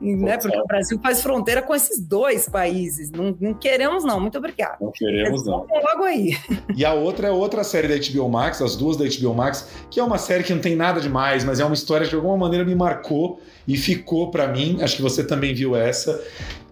Speaker 1: Né? Porque o Brasil faz fronteira com esses dois países. Não, não queremos, não. Muito obrigado.
Speaker 2: Não queremos, não.
Speaker 1: Logo aí.
Speaker 2: E a outra é outra série da HBO Max, as duas da HBO Max, que é uma série que não tem nada demais, mas é uma história que de alguma maneira me marcou e ficou para mim. Acho que você também viu essa,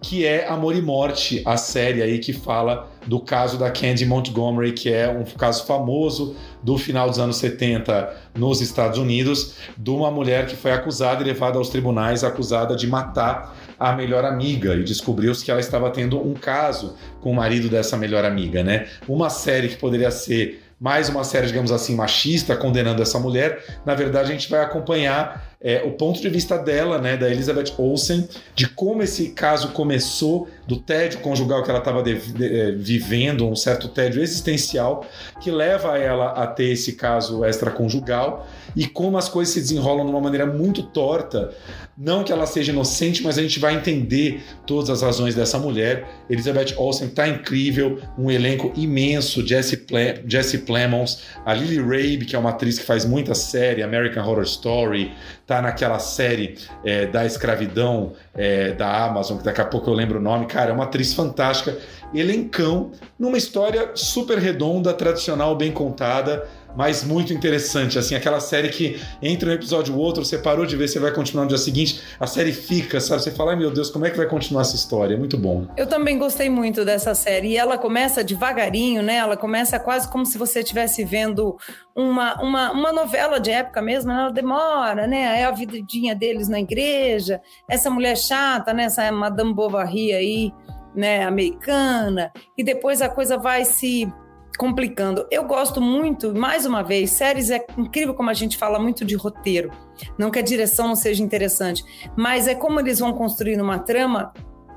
Speaker 2: que é Amor e Morte, a série aí que fala do caso da Candy Montgomery, que é um caso famoso do final dos anos 70 nos Estados Unidos, de uma mulher que foi acusada e levada aos tribunais, acusada de matar a melhor amiga e descobriu-se que ela estava tendo um caso com o marido dessa melhor amiga, né? Uma série que poderia ser mais uma série, digamos assim, machista, condenando essa mulher. Na verdade, a gente vai acompanhar é, o ponto de vista dela, né, da Elizabeth Olsen, de como esse caso começou, do tédio conjugal que ela estava é, vivendo, um certo tédio existencial, que leva ela a ter esse caso extraconjugal e como as coisas se desenrolam de uma maneira muito torta. Não que ela seja inocente, mas a gente vai entender todas as razões dessa mulher. Elizabeth Olsen está incrível, um elenco imenso, Jesse, Jesse Plemons, a Lily Rabe, que é uma atriz que faz muita série, American Horror Story, tá naquela série é, da escravidão é, da Amazon, que daqui a pouco eu lembro o nome. Cara, é uma atriz fantástica, elencão, numa história super redonda, tradicional, bem contada mas muito interessante. Assim, aquela série que entre um episódio e outro, você parou de ver, você vai continuar no dia seguinte, a série fica, sabe? Você fala, ai meu Deus, como é que vai continuar essa história? É muito bom.
Speaker 1: Eu também gostei muito dessa série. E ela começa devagarinho, né? Ela começa quase como se você estivesse vendo uma, uma, uma novela de época mesmo, ela demora, né? É a vidinha deles na igreja, essa mulher chata, né? Essa Madame Bovary aí, né? Americana, e depois a coisa vai se complicando. Eu gosto muito, mais uma vez, séries é incrível como a gente fala muito de roteiro. Não que a direção não seja interessante, mas é como eles vão construir uma trama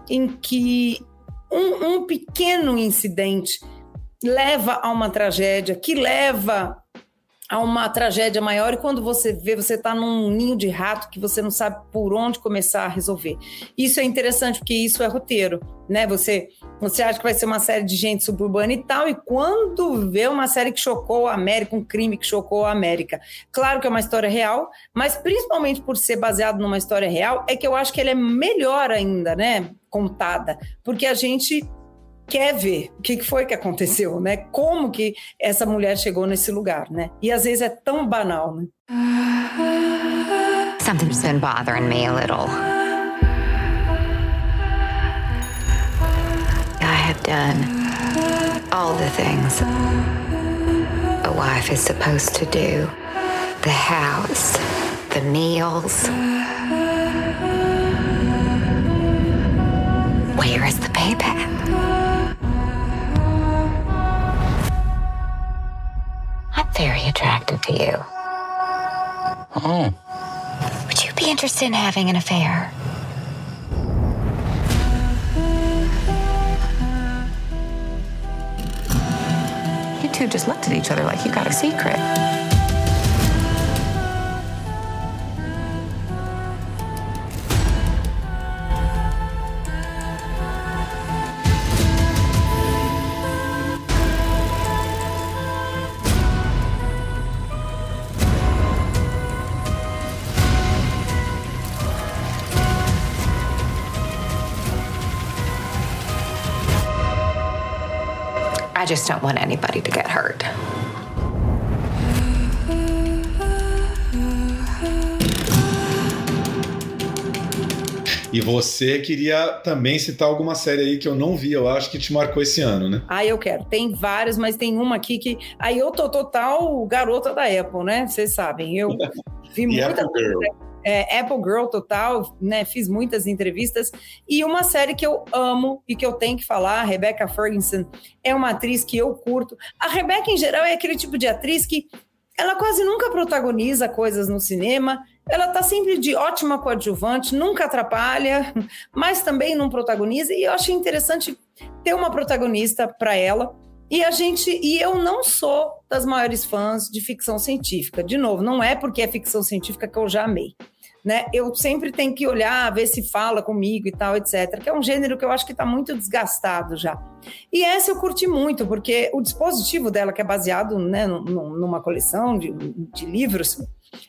Speaker 1: em que um, um pequeno incidente leva a uma tragédia, que leva a uma tragédia maior e quando você vê, você está num ninho de rato que você não sabe por onde começar a resolver. Isso é interessante porque isso é roteiro, né? Você você acha que vai ser uma série de gente suburbana e tal, e quando vê uma série que chocou a América, um crime que chocou a América. Claro que é uma história real, mas principalmente por ser baseado numa história real, é que eu acho que ela é melhor ainda, né? Contada, porque a gente quer ver o que foi que aconteceu, né? Como que essa mulher chegou nesse lugar, né? E às vezes é tão banal, né?
Speaker 3: Something's been bothering me a little. I have done all the things a wife is supposed to do. The house, the meals. Where is the payback? Very attractive to you.
Speaker 16: Oh.
Speaker 3: Would you be interested in having an affair?
Speaker 18: You two just looked at each other like you got a secret.
Speaker 3: Just don't want anybody to get hurt.
Speaker 2: E você queria também citar alguma série aí que eu não vi, eu acho que te marcou esse ano, né?
Speaker 1: Ah, eu quero. Tem vários, mas tem uma aqui que. Aí eu tô total garota da Apple, né? Vocês sabem. Eu vi muita
Speaker 2: Apple Girl
Speaker 1: é, Apple Girl total, né? Fiz muitas entrevistas. E uma série que eu amo e que eu tenho que falar, a Rebecca Ferguson, é uma atriz que eu curto. A Rebecca, em geral, é aquele tipo de atriz que ela quase nunca protagoniza coisas no cinema. Ela tá sempre de ótima coadjuvante, nunca atrapalha, mas também não protagoniza. E eu achei interessante ter uma protagonista para ela. E a gente, e eu não sou das maiores fãs de ficção científica. De novo, não é porque é ficção científica que eu já amei. Né? Eu sempre tenho que olhar, ver se fala comigo e tal, etc. Que é um gênero que eu acho que está muito desgastado já. E essa eu curti muito, porque o dispositivo dela, que é baseado né, numa coleção de, de livros,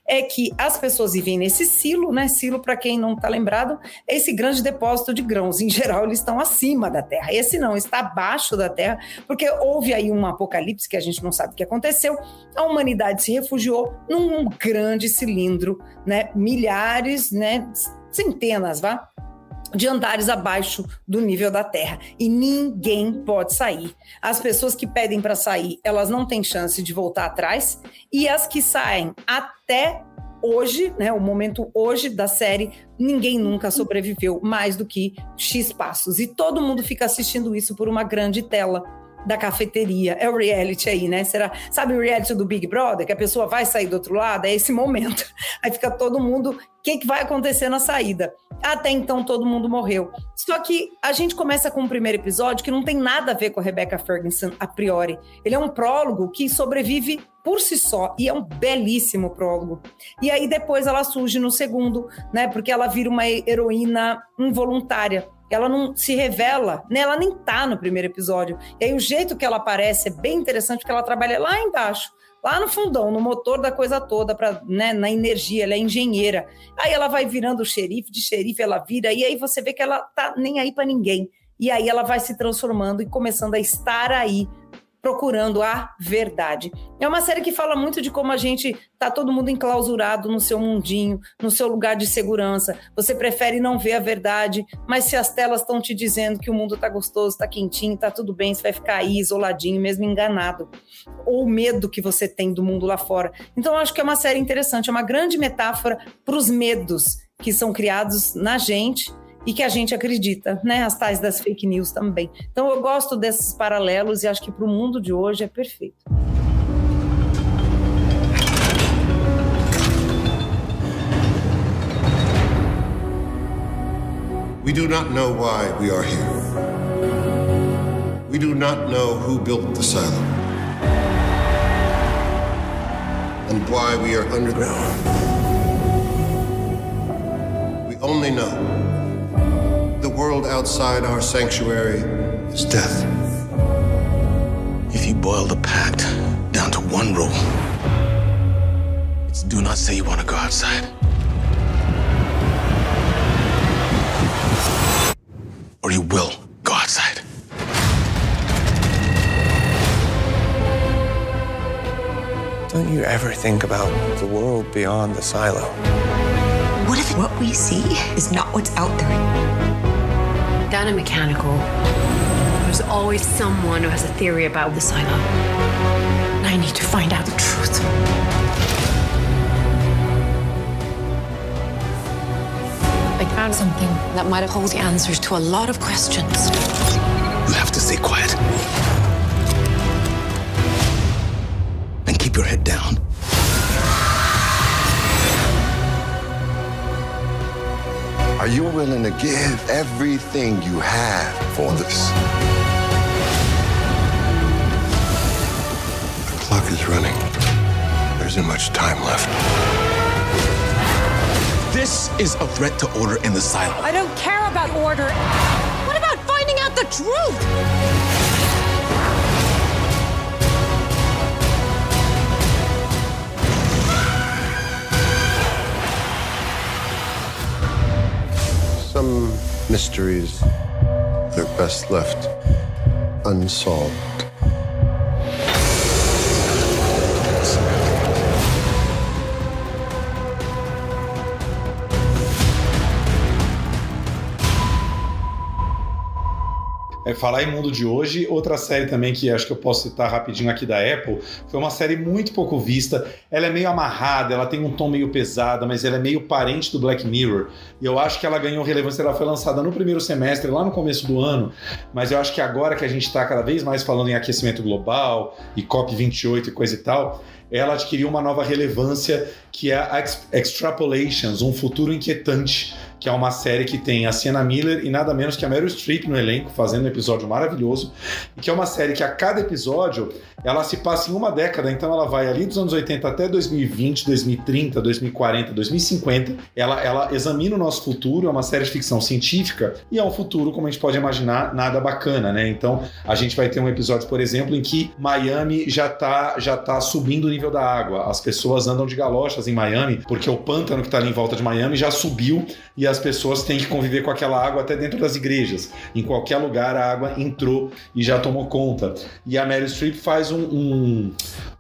Speaker 1: é que as pessoas vivem nesse silo, né? Silo, para quem não está lembrado, é esse grande depósito de grãos. Em geral, eles estão acima da Terra. Esse não, está abaixo da Terra, porque houve aí um apocalipse que a gente não sabe o que aconteceu. A humanidade se refugiou num grande cilindro, né? Milhares, né? Centenas, vá, de andares abaixo do nível da terra. E ninguém pode sair. As pessoas que pedem para sair, elas não têm chance de voltar atrás. E as que saem até hoje, né, o momento hoje da série, ninguém nunca sobreviveu mais do que X passos. E todo mundo fica assistindo isso por uma grande tela da cafeteria. É o reality aí, né? Será? Sabe o reality do Big Brother? Que a pessoa vai sair do outro lado? É esse momento. Aí fica todo mundo. O que, que vai acontecer na saída? Até então todo mundo morreu. Só que a gente começa com o um primeiro episódio que não tem nada a ver com a Rebecca Ferguson a priori. Ele é um prólogo que sobrevive por si só e é um belíssimo prólogo. E aí depois ela surge no segundo, né? Porque ela vira uma heroína involuntária ela não se revela, né? Ela nem tá no primeiro episódio. E aí o jeito que ela aparece é bem interessante, porque ela trabalha lá embaixo, lá no fundão, no motor da coisa toda, pra, né, na energia, ela é engenheira. Aí ela vai virando xerife, de xerife ela vira, e aí você vê que ela tá nem aí para ninguém. E aí ela vai se transformando e começando a estar aí procurando a verdade. É uma série que fala muito de como a gente tá todo mundo enclausurado no seu mundinho, no seu lugar de segurança. Você prefere não ver a verdade, mas se as telas estão te dizendo que o mundo tá gostoso, tá quentinho, tá tudo bem, você vai ficar aí isoladinho, mesmo enganado. Ou o medo que você tem do mundo lá fora. Então eu acho que é uma série interessante, é uma grande metáfora para os medos que são criados na gente e que a gente acredita, né? As tais das fake news também. Então eu gosto desses paralelos e acho que para o mundo de hoje é perfeito.
Speaker 7: We do not know why we are here. We do not know who built the silo. And why we are underground. We only know world outside our sanctuary is death.
Speaker 21: If you boil the pact down to one rule, it's do not say you want to go outside. Or you will go outside.
Speaker 20: Don't you ever think about the world beyond the silo?
Speaker 18: What if what we see is not what's out there?
Speaker 22: Down in mechanical, there's always someone who has a theory about the silo. I need to find out the truth. I found something that might hold the answers to a lot of questions.
Speaker 21: You have to stay quiet. And keep your head down.
Speaker 17: Are you willing to give everything you have for this?
Speaker 7: The clock is running. There isn't much time left.
Speaker 21: This is a threat to order in the silo.
Speaker 22: I don't care about order. What about finding out the truth?
Speaker 7: Mysteries They're best left unsolved.
Speaker 2: É, falar em mundo de hoje, outra série também que acho que eu posso citar rapidinho aqui da Apple, foi uma série muito pouco vista. Ela é meio amarrada, ela tem um tom meio pesado, mas ela é meio parente do Black Mirror. E eu acho que ela ganhou relevância, ela foi lançada no primeiro semestre, lá no começo do ano, mas eu acho que agora que a gente está cada vez mais falando em aquecimento global e COP28 e coisa e tal, ela adquiriu uma nova relevância que é a Extrapolations, um futuro inquietante que é uma série que tem a Sienna Miller e nada menos que a Meryl Streep no elenco, fazendo um episódio maravilhoso, e que é uma série que a cada episódio ela se passa em uma década, então ela vai ali dos anos 80 até 2020, 2030, 2040, 2050. Ela, ela examina o nosso futuro, é uma série de ficção científica e é um futuro, como a gente pode imaginar, nada bacana, né? Então a gente vai ter um episódio, por exemplo, em que Miami já tá, já tá subindo o nível da água. As pessoas andam de galochas em Miami, porque o pântano que está ali em volta de Miami já subiu e as pessoas têm que conviver com aquela água até dentro das igrejas. Em qualquer lugar a água entrou e já tomou conta. E a Meryl Streep faz um, um,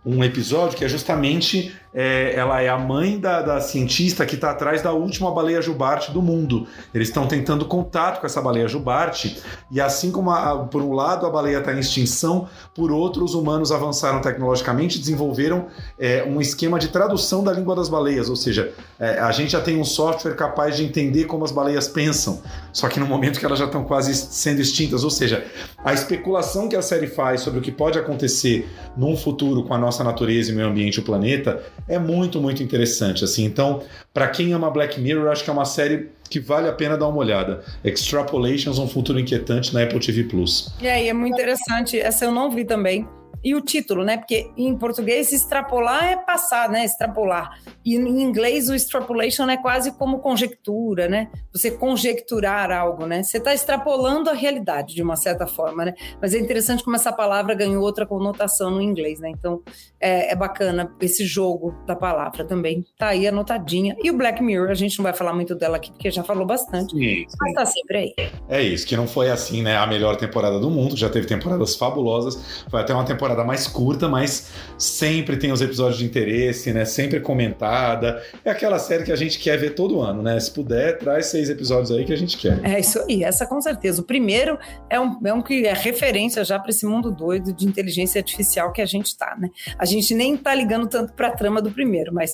Speaker 2: um episódio que é justamente é, ela é a mãe da, da cientista que está atrás da última baleia jubarte do mundo. Eles estão tentando contato com essa baleia jubarte, e assim como a, por um lado a baleia está em extinção, por outro os humanos avançaram tecnologicamente e desenvolveram é, um esquema de tradução da língua das baleias, ou seja, é, a gente já tem um software capaz de entender como as baleias pensam, só que no momento que elas já estão quase sendo extintas, ou seja, a especulação que a série faz sobre o que pode acontecer num futuro com a nossa natureza e meio ambiente, o planeta, é muito, muito interessante. Assim, então, para quem ama Black Mirror, acho que é uma série que vale a pena dar uma olhada. Extrapolations, um futuro inquietante na Apple TV Plus.
Speaker 1: E aí, é muito interessante. Essa eu não vi também e o título, né? Porque em português extrapolar é passar, né? Extrapolar. E em inglês o extrapolation é quase como conjectura, né? Você conjecturar algo, né? Você está extrapolando a realidade de uma certa forma, né? Mas é interessante como essa palavra ganhou outra conotação no inglês, né? Então é, é bacana esse jogo da palavra também. Tá aí anotadinha. E o Black Mirror, a gente não vai falar muito dela aqui porque já falou bastante. Sim, sim. Mas tá sempre aí.
Speaker 2: É isso, que não foi assim, né? A melhor temporada do mundo, já teve temporadas fabulosas. Foi até uma temporada temporada mais curta, mas sempre tem os episódios de interesse, né? Sempre comentada. É aquela série que a gente quer ver todo ano, né? Se puder, traz seis episódios aí que a gente quer.
Speaker 1: É isso aí, essa com certeza. O primeiro é um, é um que é referência já para esse mundo doido de inteligência artificial que a gente tá, né? A gente nem tá ligando tanto para a trama do primeiro, mas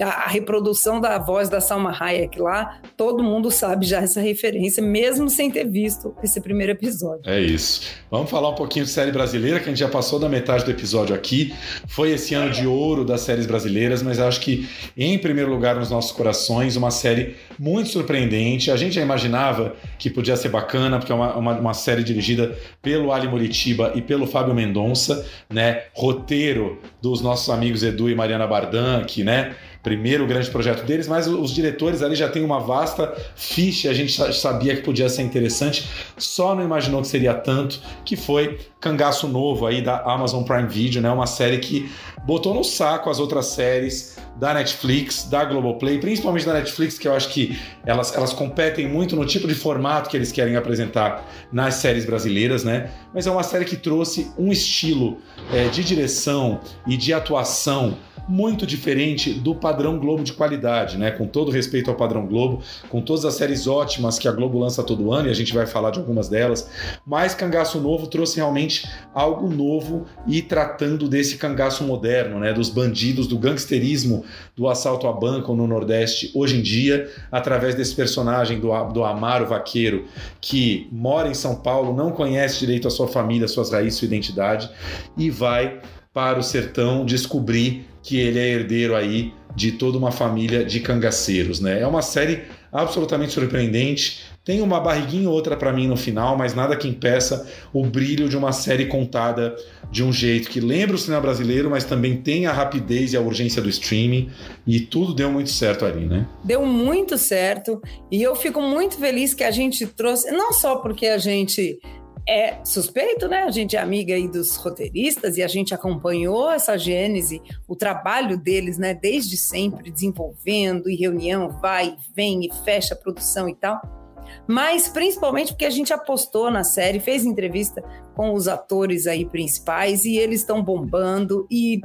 Speaker 1: a, a, reprodução da voz da Salma Hayek lá, todo mundo sabe já essa referência, mesmo sem ter visto esse primeiro episódio.
Speaker 2: É isso. Vamos falar um pouquinho de série brasileira, que a gente já passou da metade do episódio aqui. Foi esse ano de ouro das séries brasileiras, mas acho que, em primeiro lugar nos nossos corações, uma série muito surpreendente. A gente já imaginava que podia ser bacana, porque é uma, uma, uma série dirigida pelo Ali Moritiba e pelo Fábio Mendonça, né? Roteiro dos nossos amigos Edu e Mariana Bardan, que, né? Primeiro grande projeto deles, mas os diretores ali já têm uma vasta ficha, a gente sabia que podia ser interessante, só não imaginou que seria tanto, que foi Cangaço Novo aí da Amazon Prime Video, né? Uma série que botou no saco as outras séries da Netflix, da Globoplay, principalmente da Netflix, que eu acho que elas, elas competem muito no tipo de formato que eles querem apresentar nas séries brasileiras, né? Mas é uma série que trouxe um estilo é, de direção e de atuação muito diferente do padrão Globo de qualidade, né? Com todo respeito ao padrão Globo, com todas as séries ótimas que a Globo lança todo ano, e a gente vai falar de algumas delas, mas Cangaço Novo trouxe realmente algo novo e tratando desse cangaço moderno, né? Dos bandidos, do gangsterismo, do assalto a banco no Nordeste hoje em dia, através desse personagem do, do Amaro Vaqueiro, que mora em São Paulo, não conhece direito a sua família, suas raízes, sua identidade, e vai para o sertão descobrir que ele é herdeiro aí de toda uma família de cangaceiros, né? É uma série absolutamente surpreendente. Tem uma barriguinha ou outra para mim no final, mas nada que impeça o brilho de uma série contada de um jeito que lembra o cinema brasileiro, mas também tem a rapidez e a urgência do streaming. E tudo deu muito certo ali, né?
Speaker 1: Deu muito certo. E eu fico muito feliz que a gente trouxe, não só porque a gente é suspeito, né? A gente é amiga aí dos roteiristas e a gente acompanhou essa gênese, o trabalho deles, né? Desde sempre, desenvolvendo e reunião, vai vem e fecha a produção e tal. Mas principalmente porque a gente apostou na série, fez entrevista com os atores aí principais e eles estão bombando e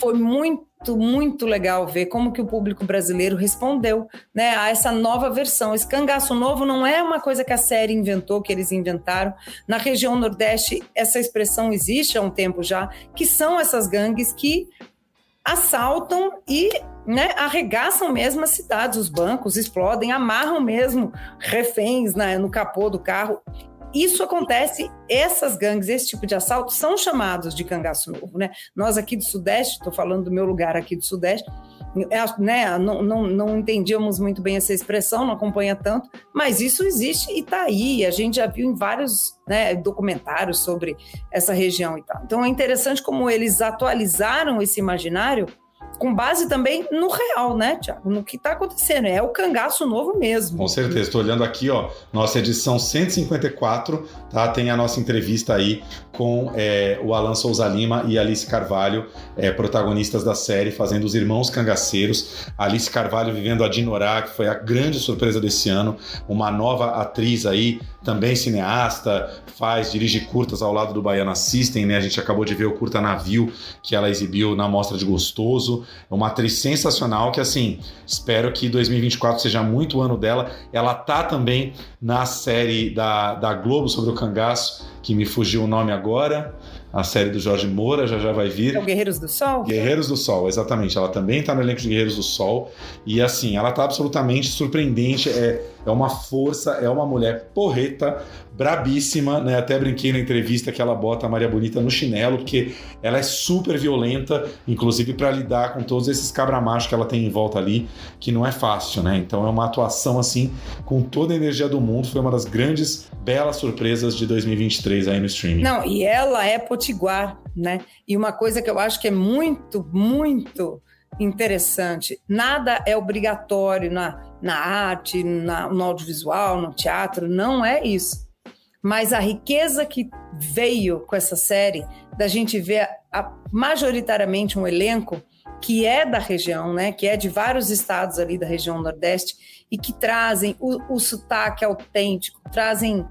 Speaker 1: foi muito muito, legal ver como que o público brasileiro respondeu né, a essa nova versão. Esse cangaço novo não é uma coisa que a série inventou, que eles inventaram. Na região Nordeste, essa expressão existe há um tempo já, que são essas gangues que assaltam e né, arregaçam mesmo as cidades, os bancos explodem, amarram mesmo reféns né, no capô do carro isso acontece, essas gangues, esse tipo de assalto, são chamados de cangaço novo, né? Nós aqui do Sudeste, estou falando do meu lugar aqui do Sudeste, é, né, não, não, não entendíamos muito bem essa expressão, não acompanha tanto, mas isso existe e está aí. A gente já viu em vários né, documentários sobre essa região e tal. Então é interessante como eles atualizaram esse imaginário com base também no real, né, Tiago? No que está acontecendo. É o cangaço novo mesmo.
Speaker 2: Com certeza. Estou olhando aqui, ó, nossa edição 154, tá? Tem a nossa entrevista aí com é, o Alan Souza Lima e Alice Carvalho, é, protagonistas da série, fazendo os irmãos cangaceiros. Alice Carvalho vivendo a Dinorá, que foi a grande surpresa desse ano, uma nova atriz aí, também cineasta, faz, dirige curtas ao lado do Baiana System, né? A gente acabou de ver o curta Navio que ela exibiu na Mostra de Gostoso. é uma atriz sensacional que assim, espero que 2024 seja muito o ano dela. Ela tá também na série da, da Globo sobre o cangaço, que me fugiu o nome agora a série do Jorge Moura, já já vai vir.
Speaker 1: É o Guerreiros do Sol?
Speaker 2: Guerreiros do Sol, exatamente. Ela também está no elenco de Guerreiros do Sol. E assim, ela está absolutamente surpreendente. É, é uma força, é uma mulher porreta, brabíssima, né? Até brinquei na entrevista que ela bota a Maria Bonita no chinelo, porque ela é super violenta, inclusive para lidar com todos esses cabramachos que ela tem em volta ali, que não é fácil, né? Então é uma atuação assim, com toda a energia do mundo. Foi uma das grandes, belas surpresas de 2023 aí no streaming.
Speaker 1: Não, e ela é potiguar, né? E uma coisa que eu acho que é muito, muito interessante. Nada é obrigatório na, na arte, na, no audiovisual, no teatro, não é isso. Mas a riqueza que veio com essa série, da gente ver a, majoritariamente um elenco que é da região, né, que é de vários estados ali da região Nordeste e que trazem o, o sotaque autêntico, trazem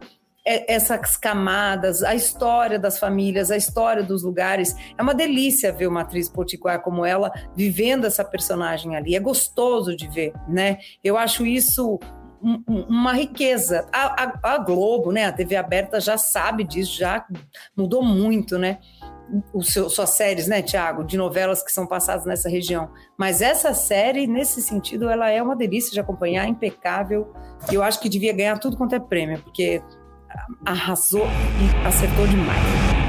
Speaker 1: essas camadas, a história das famílias, a história dos lugares. É uma delícia ver uma atriz potiguar como ela vivendo essa personagem ali. É gostoso de ver, né? Eu acho isso uma riqueza. A, a, a, Globo, né, a TV aberta já sabe disso, já mudou muito, né? O seu, suas séries, né, Tiago, de novelas que são passadas nessa região. Mas essa série, nesse sentido, ela é uma delícia de acompanhar, impecável. E eu acho que devia ganhar tudo quanto é prêmio, porque arrasou e acertou demais.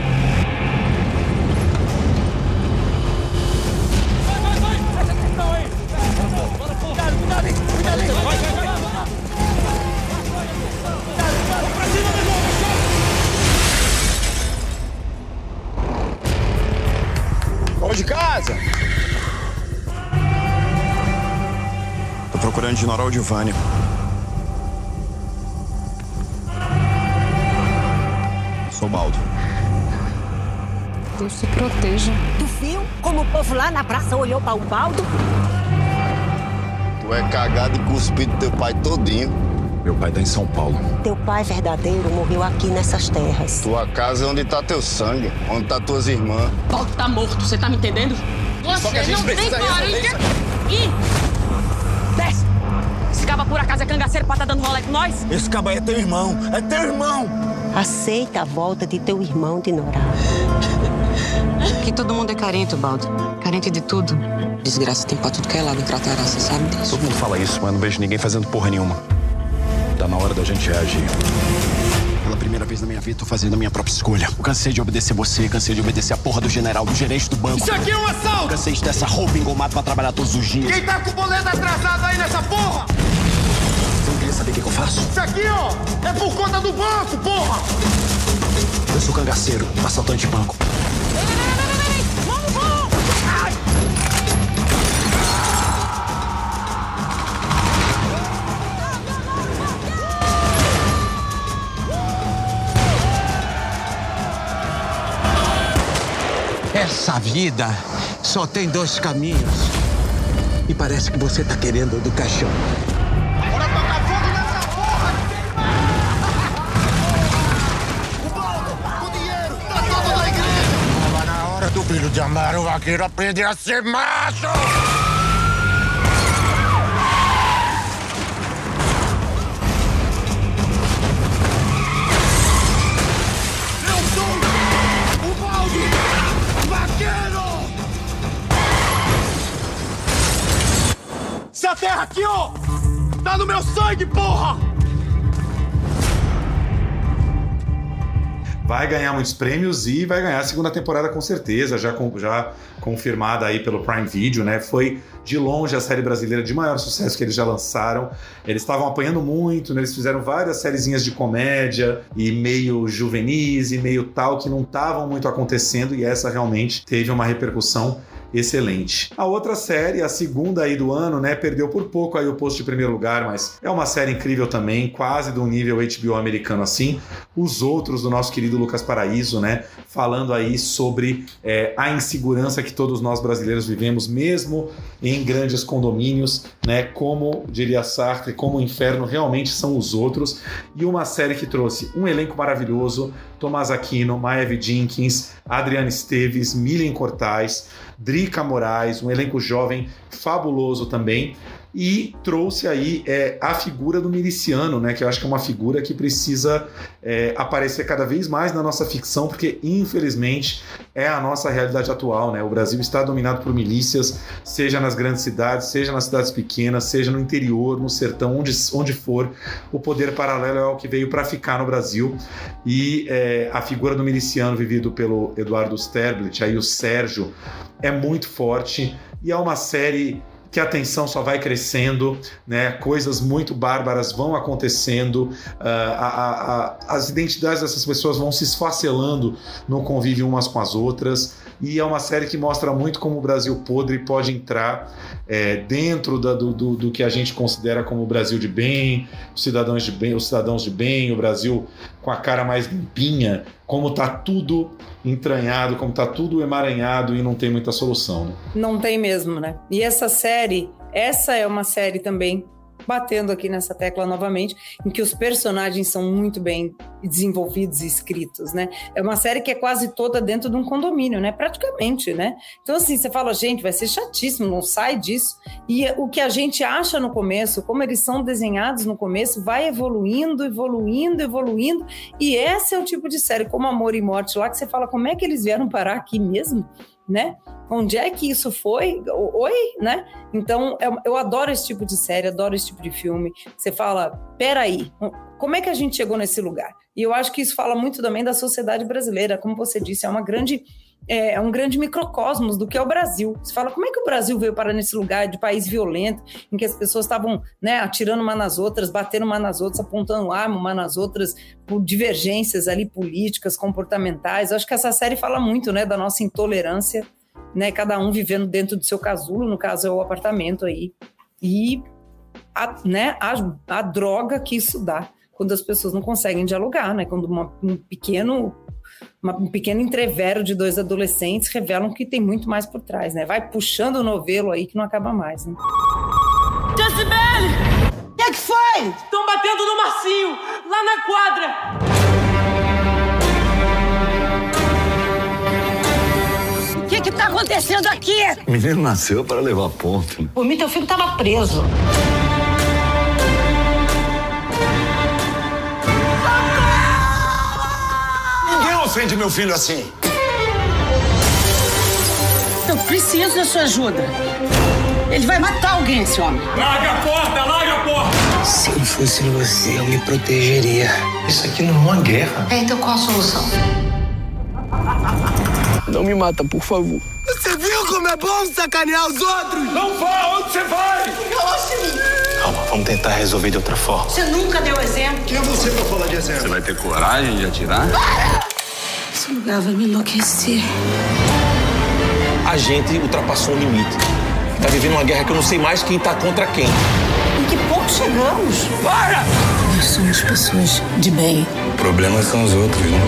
Speaker 23: Vamos de casa! Tô procurando General Giovanni.
Speaker 24: Deus te proteja.
Speaker 25: Tu viu como o povo lá na praça olhou para o Baldo?
Speaker 23: Tu é cagado e cuspido teu pai todinho.
Speaker 5: Meu pai tá em São Paulo.
Speaker 25: Teu pai verdadeiro morreu aqui nessas terras.
Speaker 23: Tua casa é onde tá teu sangue, onde tá tuas irmãs.
Speaker 24: Baldo tá morto, você tá me entendendo?
Speaker 23: Você não tem
Speaker 24: parente. Ih! Desce! Esse caba por acaso é cangaceiro pra tá dando rolê com nós?
Speaker 23: Esse caba é teu irmão, é teu irmão!
Speaker 25: Aceita a volta de teu irmão de Norá.
Speaker 24: Que todo mundo é carente, Baldo. Carente de tudo. Desgraça tem pra tudo que é lado em Craterá, você sabe disso?
Speaker 23: Todo mundo fala isso, mas não vejo ninguém fazendo porra nenhuma. Tá na hora da gente reagir. Pela primeira vez na minha vida, tô fazendo a minha própria escolha. Eu cansei de obedecer você, cansei de obedecer a porra do general, do gerente do banco.
Speaker 11: Isso aqui é um assalto!
Speaker 23: Cansei de ter essa roupa engomada pra trabalhar todos os dias.
Speaker 11: Quem tá com o boleto atrasado aí nessa porra?
Speaker 23: queria saber o que, que eu faço?
Speaker 11: Isso aqui, ó, é por conta do banco, porra!
Speaker 23: Eu sou cangaceiro, assaltante de banco.
Speaker 26: Essa vida só tem dois caminhos. E parece que você tá querendo o do caixão.
Speaker 11: do filho de Amaro, o vaqueiro aprende a ser macho! Terra aqui, ó, tá no meu sangue, porra!
Speaker 2: vai ganhar muitos prêmios e vai ganhar a segunda temporada com certeza, já, com, já confirmada aí pelo Prime Video, né? Foi de longe a série brasileira de maior sucesso que eles já lançaram. Eles estavam apanhando muito, né? eles fizeram várias sériezinhas de comédia e meio juvenis e meio tal que não estavam muito acontecendo e essa realmente teve uma repercussão excelente. A outra série, a segunda aí do ano, né, perdeu por pouco aí o posto de primeiro lugar, mas é uma série incrível também, quase do nível HBO americano assim. Os outros do nosso querido Lucas Paraíso, né, falando aí sobre é, a insegurança que todos nós brasileiros vivemos, mesmo em grandes condomínios, né, como diria Sartre, como o inferno realmente são os outros. E uma série que trouxe um elenco maravilhoso, Tomás Aquino, Maeve Jenkins, Adriana Esteves, Milian Cortais, Drica Moraes, um elenco jovem fabuloso também e trouxe aí é, a figura do miliciano, né? Que eu acho que é uma figura que precisa é, aparecer cada vez mais na nossa ficção, porque infelizmente é a nossa realidade atual, né? O Brasil está dominado por milícias, seja nas grandes cidades, seja nas cidades pequenas, seja no interior, no sertão, onde, onde for. O poder paralelo é o que veio para ficar no Brasil e é, a figura do miliciano vivido pelo Eduardo Sterblit, aí o Sérgio, é muito forte e é uma série que a tensão só vai crescendo, né? coisas muito bárbaras vão acontecendo, uh, a, a, a, as identidades dessas pessoas vão se esfacelando no convívio umas com as outras. E é uma série que mostra muito como o Brasil podre pode entrar é, dentro da, do, do, do, que a gente considera como o Brasil de bem, os cidadãos de bem, os cidadãos de bem, o Brasil com a cara mais limpinha, como tá tudo entranhado, como tá tudo emaranhado e não tem muita solução. Né?
Speaker 1: Não tem mesmo, né? E essa série, essa é uma série também batendo aqui nessa tecla novamente, em que os personagens são muito bem desenvolvidos e escritos, né? É uma série que é quase toda dentro de um condomínio, né? Praticamente, né? Então, assim, você fala, gente, vai ser chatíssimo, não sai disso. E o que a gente acha no começo, como eles são desenhados no começo, vai evoluindo, evoluindo, evoluindo. E esse é o tipo de série, como Amor e Morte, lá que você fala, como é que eles vieram parar aqui mesmo? Né? Onde é que isso foi? Oi, né? Então, eu, eu adoro esse tipo de série, adoro esse tipo de filme. Você fala, peraí, como é que a gente chegou nesse lugar? E eu acho que isso fala muito também da sociedade brasileira, como você disse, é uma grande é, é, um grande microcosmos do que é o Brasil. Você fala, como é que o Brasil veio parar nesse lugar de país violento, em que as pessoas estavam né, atirando uma nas outras, batendo uma nas outras, apontando arma uma nas outras, por divergências ali políticas, comportamentais. Eu acho que essa série fala muito né, da nossa intolerância, né, cada um vivendo dentro do seu casulo, no caso é o apartamento aí. E a, né, a, a droga que isso dá quando as pessoas não conseguem dialogar, né? Quando uma, um pequeno uma, um pequeno entrevero de dois adolescentes revelam que tem muito mais por trás, né? Vai puxando o novelo aí que não acaba mais, né?
Speaker 25: Jacibele! O que, é que foi?
Speaker 27: Estão batendo no Marcinho, lá na quadra!
Speaker 25: O que que tá acontecendo aqui?
Speaker 28: O menino nasceu para levar ponto.
Speaker 25: Por mim, teu filho tava preso.
Speaker 28: Ofende meu filho assim?
Speaker 25: Eu preciso da sua ajuda. Ele vai matar alguém, esse homem.
Speaker 27: Larga a porta, larga a porta!
Speaker 28: Se eu fosse você, eu me protegeria. Isso aqui não é uma guerra.
Speaker 25: É, então qual a solução?
Speaker 28: Não me mata, por favor.
Speaker 25: Você viu como é bom sacanear os outros?
Speaker 27: Não vá, onde você vai?
Speaker 28: Calma, vamos tentar resolver de outra forma.
Speaker 25: Você nunca deu exemplo.
Speaker 28: Quem é você pra falar de exemplo? Você vai ter coragem de atirar?
Speaker 25: Para! Esse lugar vai me enlouquecer.
Speaker 28: A gente ultrapassou o limite. Tá vivendo uma guerra que eu não sei mais quem tá contra quem.
Speaker 25: Em que ponto chegamos?
Speaker 28: Para!
Speaker 25: Nós somos pessoas de bem.
Speaker 28: O problema são os outros, né?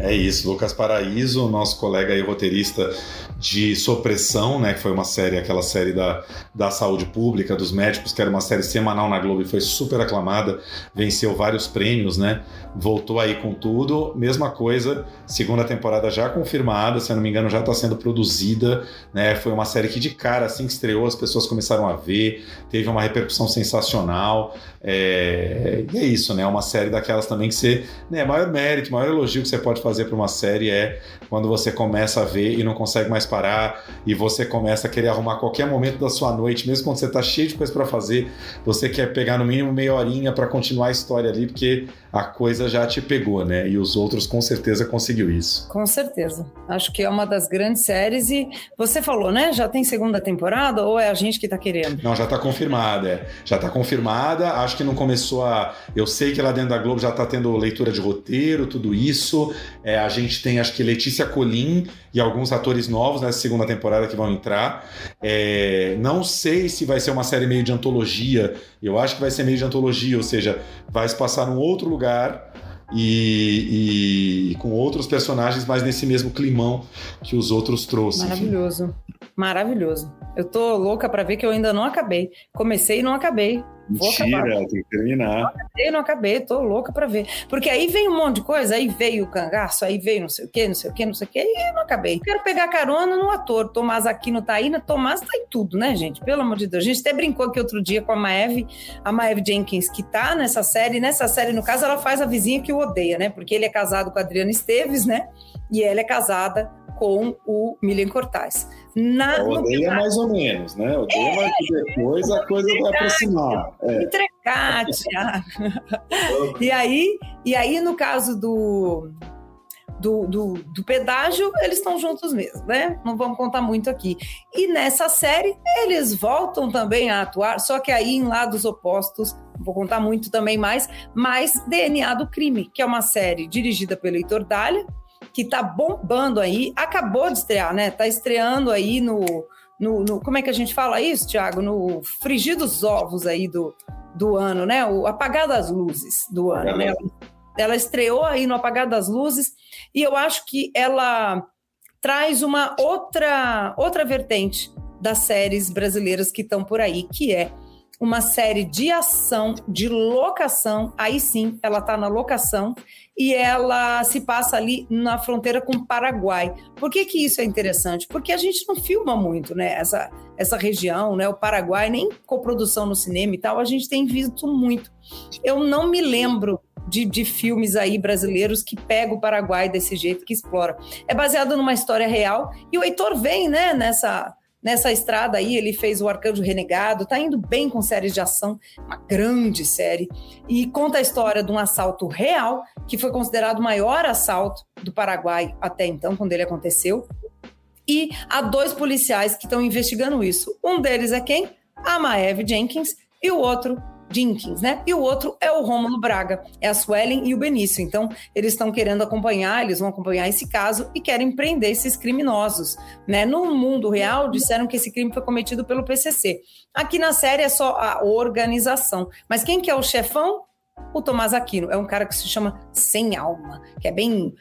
Speaker 2: É isso, Lucas Paraíso, nosso colega e roteirista de Sopressão, né, que foi uma série, aquela série da, da saúde pública, dos médicos, que era uma série semanal na Globo e foi super aclamada, venceu vários prêmios, né, voltou aí com tudo, mesma coisa, segunda temporada já confirmada, se eu não me engano já está sendo produzida, né, foi uma série que de cara, assim que estreou, as pessoas começaram a ver, teve uma repercussão sensacional, é, e é isso, né, uma série daquelas também que você, né, maior mérito, maior elogio que você pode fazer para uma série é quando você começa a ver e não consegue mais parar e você começa a querer arrumar qualquer momento da sua noite, mesmo quando você está cheio de coisa para fazer, você quer pegar no mínimo meia horinha para continuar a história ali, porque a coisa já te pegou, né? E os outros com certeza conseguiu isso.
Speaker 1: Com certeza. Acho que é uma das grandes séries e você falou, né? Já tem segunda temporada ou é a gente que tá querendo?
Speaker 2: Não, já tá confirmada, é. Já tá confirmada. Acho que não começou a. Eu sei que lá dentro da Globo já tá tendo leitura de roteiro, tudo isso. É, a gente tem, acho que Letícia Colim e alguns atores novos nessa segunda temporada que vão entrar. É, não sei se vai ser uma série meio de antologia. Eu acho que vai ser meio de antologia, ou seja, vai se passar num outro lugar e, e, com outros personagens, mas nesse mesmo climão que os outros trouxeram.
Speaker 1: Maravilhoso. Maravilhoso. Eu tô louca para ver que eu ainda não acabei. Comecei e não acabei.
Speaker 2: Mentira, tem que terminar.
Speaker 1: Não acabei, não acabei, tô louca pra ver. Porque aí vem um monte de coisa, aí veio o cangaço, aí veio não sei o que, não sei o que, não sei o que, e eu não acabei. Quero pegar carona no ator, Tomás Aquino tá aí, né? Tomás tá em tudo, né, gente? Pelo amor de Deus. A gente até brincou aqui outro dia com a Maeve, a Maeve Jenkins, que tá nessa série. Nessa série, no caso, ela faz a vizinha que o odeia, né? Porque ele é casado com a Adriana Esteves, né? E ela é casada com o Milian Cortaz.
Speaker 2: Na, é, odeia mais ou menos, né? Odeia, é, mas depois a coisa vai aproximar.
Speaker 1: É. Entregar, Thiago. e, aí, e aí, no caso do, do, do, do, pedágio, eles estão juntos mesmo, né? Não vamos contar muito aqui. E nessa série, eles voltam também a atuar, só que aí em lados opostos, não vou contar muito também mais, mas DNA do Crime, que é uma série dirigida pelo Heitor Dália, que tá bombando aí, acabou de estrear, né? Tá estreando aí no, no, no como é que a gente fala isso, Thiago? No frigir dos ovos aí do, do ano, né? O apagar das luzes do ano, né? Ela, estreou aí no apagar das luzes e eu acho que ela traz uma outra outra vertente das séries brasileiras que estão por aí, que é uma série de ação, de locação. Aí sim, ela está na locação e ela se passa ali na fronteira com o Paraguai. Por que, que isso é interessante? Porque a gente não filma muito, né? Essa, essa região, né? O Paraguai, nem coprodução no cinema e tal, a gente tem visto muito. Eu não me lembro de, de, filmes aí brasileiros que pega o Paraguai desse jeito, que explora. É baseado numa história real e o Heitor vem, né, nessa Nessa estrada aí, ele fez o Arcanjo Renegado, tá indo bem com séries de ação, uma grande série, e conta a história de um assalto real, que foi considerado o maior assalto do Paraguai até então, quando ele aconteceu. E há dois policiais que estão investigando isso. Um deles é quem? A Maeve Jenkins, e o outro Jenkins, né? E o outro é o Rômulo Braga, é a Suelen e o Benício. Então, eles estão querendo acompanhar, eles vão acompanhar esse caso e querem prender esses criminosos, né? No mundo real, disseram que esse crime foi cometido pelo PCC. Aqui na série é só a organização. Mas quem que é o chefão? O Tomás Aquino. É um cara que se chama Sem Alma, que é bem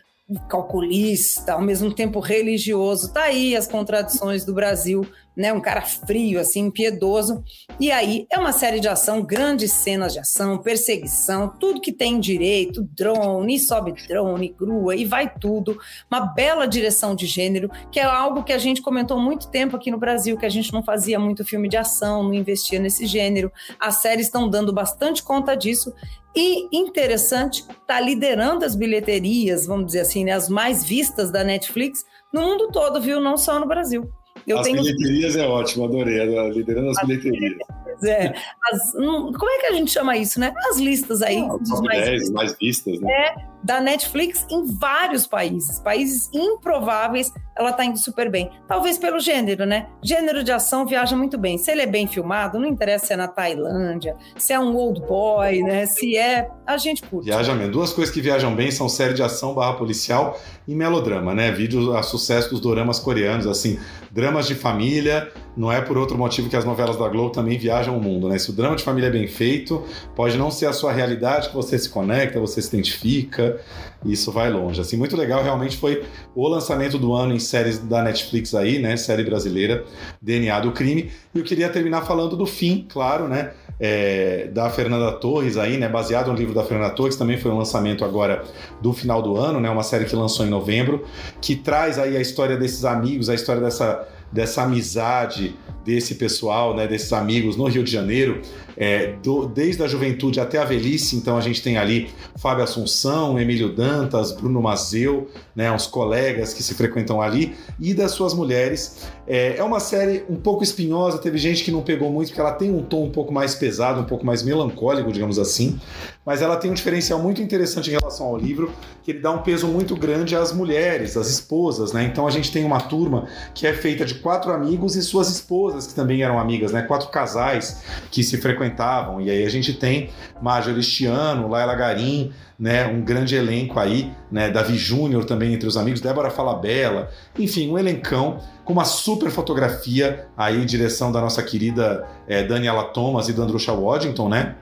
Speaker 1: calculista, ao mesmo tempo religioso. Tá aí as contradições do Brasil né? Um cara frio, assim, impiedoso. E aí é uma série de ação, grandes cenas de ação, perseguição, tudo que tem direito, drone, sobe drone, grua e vai tudo. Uma bela direção de gênero, que é algo que a gente comentou muito tempo aqui no Brasil, que a gente não fazia muito filme de ação, não investia nesse gênero. As séries estão dando bastante conta disso. E interessante, tá liderando as bilheterias, vamos dizer assim, né, as mais vistas da Netflix no mundo todo, viu? Não só no Brasil.
Speaker 2: Eu as tenho... bilheterias é ótimo, adorei, liderando as, as bilheterias.
Speaker 1: É. As, como é que a gente chama isso, né? As listas aí. Ah,
Speaker 2: dos mais, 10, mais vistas, né?
Speaker 1: É, da Netflix em vários países, países improváveis, ela tá indo super bem. Talvez pelo gênero, né? Gênero de ação viaja muito bem. Se ele é bem filmado, não interessa se é na Tailândia, se é um old boy, né? Se é, a gente curte.
Speaker 2: Viaja mesmo. Duas coisas que viajam bem são série de ação barra policial e melodrama, né? Vídeo a sucesso dos doramas coreanos, assim, dramas de família, não é por outro motivo que as novelas da Globo também viajam o mundo, né? Se o drama de família é bem feito, pode não ser a sua realidade que você se conecta, você se identifica, isso vai longe. Assim, muito legal, realmente foi o lançamento do ano em séries da Netflix aí, né? Série brasileira, DNA do Crime. E eu queria terminar falando do fim, claro, né? É, da Fernanda Torres aí, né? Baseado no livro da Fernanda Torres, também foi um lançamento agora do final do ano, né? Uma série que lançou em novembro, que traz aí a história desses amigos, a história dessa dessa amizade desse pessoal, né, desses amigos no Rio de Janeiro, é, do, desde a juventude até a velhice. Então a gente tem ali Fábio Assunção, Emílio Dantas, Bruno Mazeu, né, uns colegas que se frequentam ali, e das suas mulheres. É, é uma série um pouco espinhosa, teve gente que não pegou muito, porque ela tem um tom um pouco mais pesado, um pouco mais melancólico, digamos assim, mas ela tem um diferencial muito interessante em relação ao livro, que ele dá um peso muito grande às mulheres, às esposas, né? Então a gente tem uma turma que é feita de quatro amigos e suas esposas, que também eram amigas, né? Quatro casais que se frequentavam. E aí a gente tem Major Estiano, Laila Garim, né, um grande elenco aí, né, Davi Júnior também entre os amigos, Débora Falabella, enfim, um elencão com uma super fotografia aí, direção da nossa querida é, Daniela Thomas e do Andrusha Waddington, né?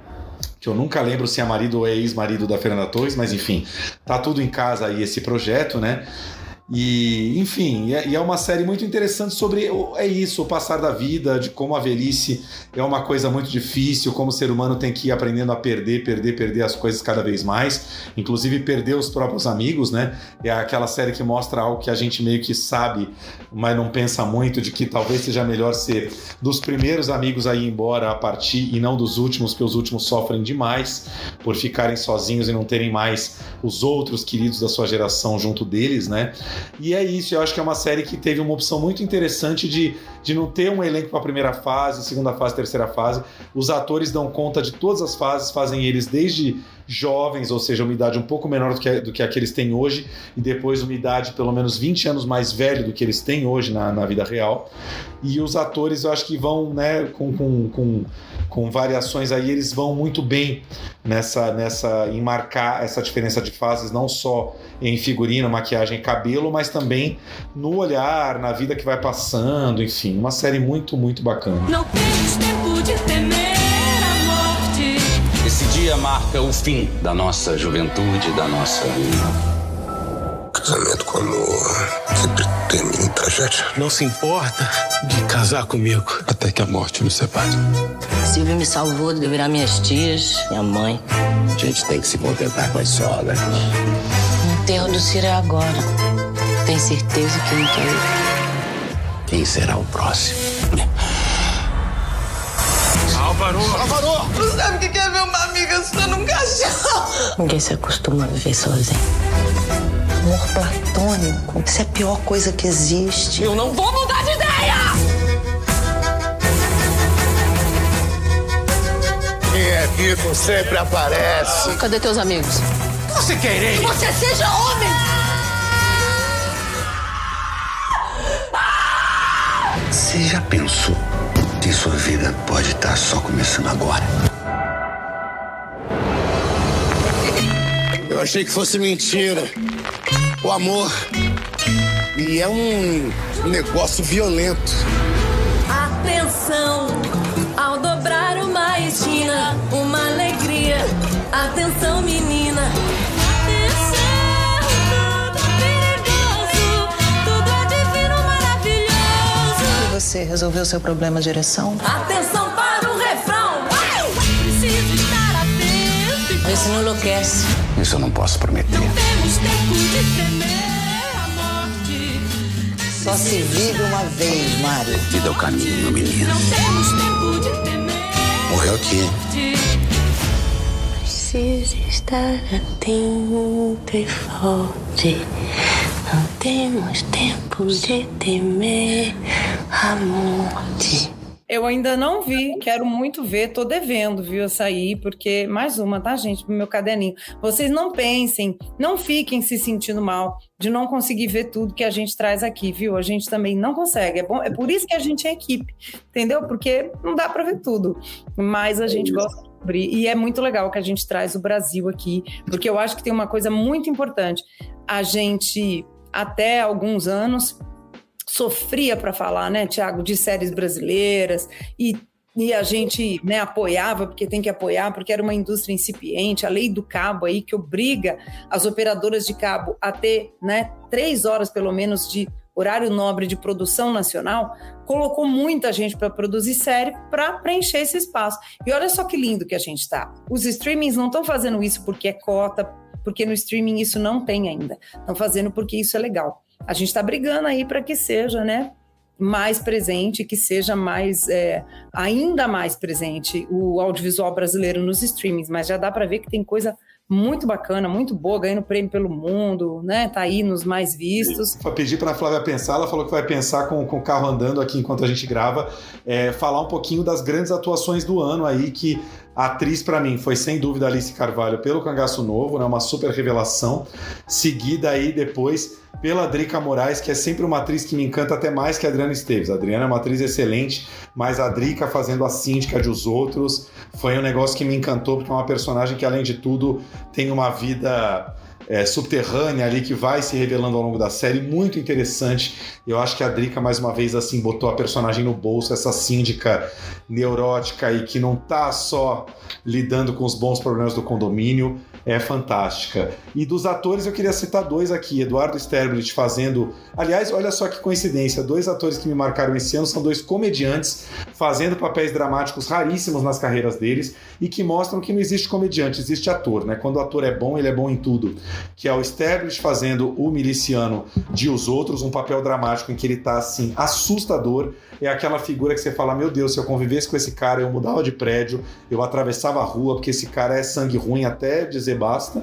Speaker 2: que eu nunca lembro se é marido ou é ex-marido da Fernanda Torres, mas enfim, tá tudo em casa aí esse projeto, né? E, enfim, e é uma série muito interessante sobre é isso, o passar da vida, de como a velhice é uma coisa muito difícil, como o ser humano tem que ir aprendendo a perder, perder, perder as coisas cada vez mais, inclusive perder os próprios amigos, né? É aquela série que mostra algo que a gente meio que sabe, mas não pensa muito, de que talvez seja melhor ser dos primeiros amigos a ir embora a partir e não dos últimos, porque os últimos sofrem demais por ficarem sozinhos e não terem mais os outros queridos da sua geração junto deles, né? E é isso, eu acho que é uma série que teve uma opção muito interessante de, de não ter um elenco para a primeira fase, segunda fase, terceira fase. Os atores dão conta de todas as fases, fazem eles desde jovens, ou seja, uma idade um pouco menor do que, do que a que eles têm hoje, e depois uma idade pelo menos 20 anos mais velho do que eles têm hoje na, na vida real. E os atores eu acho que vão, né, com, com, com, com variações aí, eles vão muito bem nessa, nessa em marcar essa diferença de fases, não só em figurino, maquiagem, cabelo, mas também no olhar, na vida que vai passando, enfim, uma série muito, muito bacana.
Speaker 27: Não tempo de.
Speaker 29: Esse dia marca o fim da nossa juventude, da nossa vida.
Speaker 17: Casamento com amor sempre termina em tragédia.
Speaker 26: Não se importa de casar comigo até que a morte nos separe.
Speaker 24: Silvio me salvou de virar minhas tias, minha mãe.
Speaker 26: A gente tem que se contentar com as solas.
Speaker 24: O enterro do Ciro é agora. Tem certeza que não quer ir?
Speaker 26: Quem será o próximo? Álvaro!
Speaker 24: Não sabe o que é ver uma amiga só num caixão. Ninguém se acostuma a viver sozinho. Amor platônico. Isso é a pior coisa que existe.
Speaker 27: Eu não vou mudar de ideia!
Speaker 26: Quem é vivo sempre aparece.
Speaker 24: Cadê teus amigos?
Speaker 26: Você querer?
Speaker 27: Você seja homem!
Speaker 26: Você já pensou que sua vida pode estar só começando agora? Eu achei que fosse mentira. O amor. E é um negócio violento.
Speaker 27: Atenção! Ao dobrar uma esquina, uma alegria. Atenção, menina!
Speaker 24: Você resolveu seu problema de ereção?
Speaker 27: Atenção para o refrão! Uau! Preciso estar atento.
Speaker 24: Vê se não enlouquece.
Speaker 26: Isso eu não posso prometer.
Speaker 27: Temos tempo de temer a morte.
Speaker 24: Só se vive uma vez, Mário.
Speaker 26: Vida é o caminho, meu menino.
Speaker 27: Não temos tempo de temer.
Speaker 26: Morreu aqui.
Speaker 10: Preciso estar atento e forte. Não temos tempo de temer
Speaker 1: Eu ainda não vi, quero muito ver, tô devendo, viu, essa aí, porque mais uma, tá, gente, pro meu caderninho. Vocês não pensem, não fiquem se sentindo mal de não conseguir ver tudo que a gente traz aqui, viu? A gente também não consegue. É bom, é por isso que a gente é equipe, entendeu? Porque não dá para ver tudo, mas a gente gosta de cobrir e é muito legal que a gente traz o Brasil aqui, porque eu acho que tem uma coisa muito importante. A gente até alguns anos sofria para falar, né, Tiago, de séries brasileiras e e a gente né, apoiava, porque tem que apoiar, porque era uma indústria incipiente, a lei do cabo aí que obriga as operadoras de cabo a ter né, três horas pelo menos de horário nobre de produção nacional, colocou muita gente para produzir série para preencher esse espaço. E olha só que lindo que a gente está. Os streamings não estão fazendo isso porque é cota, porque no streaming isso não tem ainda. Estão fazendo porque isso é legal. A gente está brigando aí para que seja, né? mais presente, que seja mais é, ainda mais presente o audiovisual brasileiro nos streamings, mas já dá para ver que tem coisa muito bacana, muito boa, ganhando prêmio pelo mundo, né? Tá aí nos mais vistos.
Speaker 2: Vou pedir para a Flávia pensar, ela falou que vai pensar com, com o carro andando aqui enquanto a gente grava, é, falar um pouquinho das grandes atuações do ano aí, que atriz para mim foi sem dúvida Alice Carvalho pelo Cangaço Novo, né? Uma super revelação, seguida aí depois pela Drica Moraes, que é sempre uma atriz que me encanta até mais que a Adriana Esteves. A Adriana é uma atriz excelente, mas a Drica fazendo a síndica de Os Outros foi um negócio que me encantou, porque é uma personagem que, além de tudo, tem uma vida é, subterrânea ali que vai se revelando ao longo da série, muito interessante. Eu acho que a Drica, mais uma vez, assim, botou a personagem no bolso, essa síndica neurótica e que não tá só lidando com os bons problemas do condomínio, é fantástica. E dos atores eu queria citar dois aqui, Eduardo Sterblit fazendo, aliás, olha só que coincidência, dois atores que me marcaram esse ano são dois comediantes fazendo papéis dramáticos raríssimos nas carreiras deles e que mostram que não existe comediante, existe ator, né? Quando o ator é bom, ele é bom em tudo. Que é o Sterblit fazendo o miliciano de Os Outros, um papel dramático em que ele tá assim assustador é aquela figura que você fala: meu Deus, se eu convivesse com esse cara, eu mudava de prédio, eu atravessava a rua, porque esse cara é sangue ruim até dizer basta.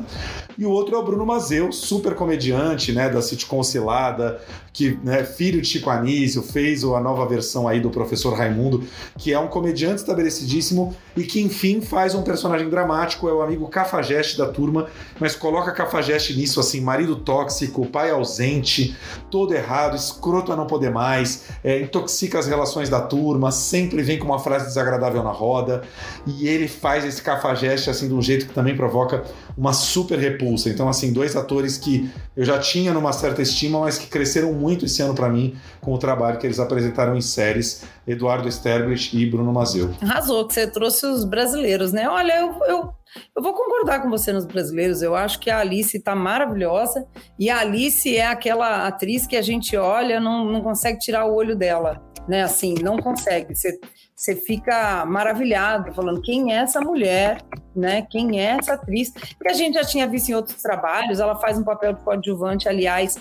Speaker 2: E o outro é o Bruno Mazeu, super comediante, né, da sitcom Cilada, que, né, filho de Chico Anísio, fez a nova versão aí do Professor Raimundo, que é um comediante estabelecidíssimo e que, enfim, faz um personagem dramático, é o amigo cafajeste da turma, mas coloca cafajeste nisso, assim, marido tóxico, pai ausente, todo errado, escroto a não poder mais, é, intoxica as relações da turma, sempre vem com uma frase desagradável na roda, e ele faz esse cafajeste assim de um jeito que também provoca uma super repulsa. Então, assim, dois atores que eu já tinha numa certa estima, mas que cresceram muito esse ano para mim com o trabalho que eles apresentaram em séries, Eduardo Sterblich e Bruno Mazeu.
Speaker 1: Arrasou que você trouxe os brasileiros, né? Olha, eu, eu, eu vou concordar com você nos brasileiros. Eu acho que a Alice tá maravilhosa e a Alice é aquela atriz que a gente olha, não, não consegue tirar o olho dela né? Assim, não consegue. Você, fica maravilhado, falando quem é essa mulher, né? Quem é essa atriz? Porque a gente já tinha visto em outros trabalhos, ela faz um papel de coadjuvante, aliás,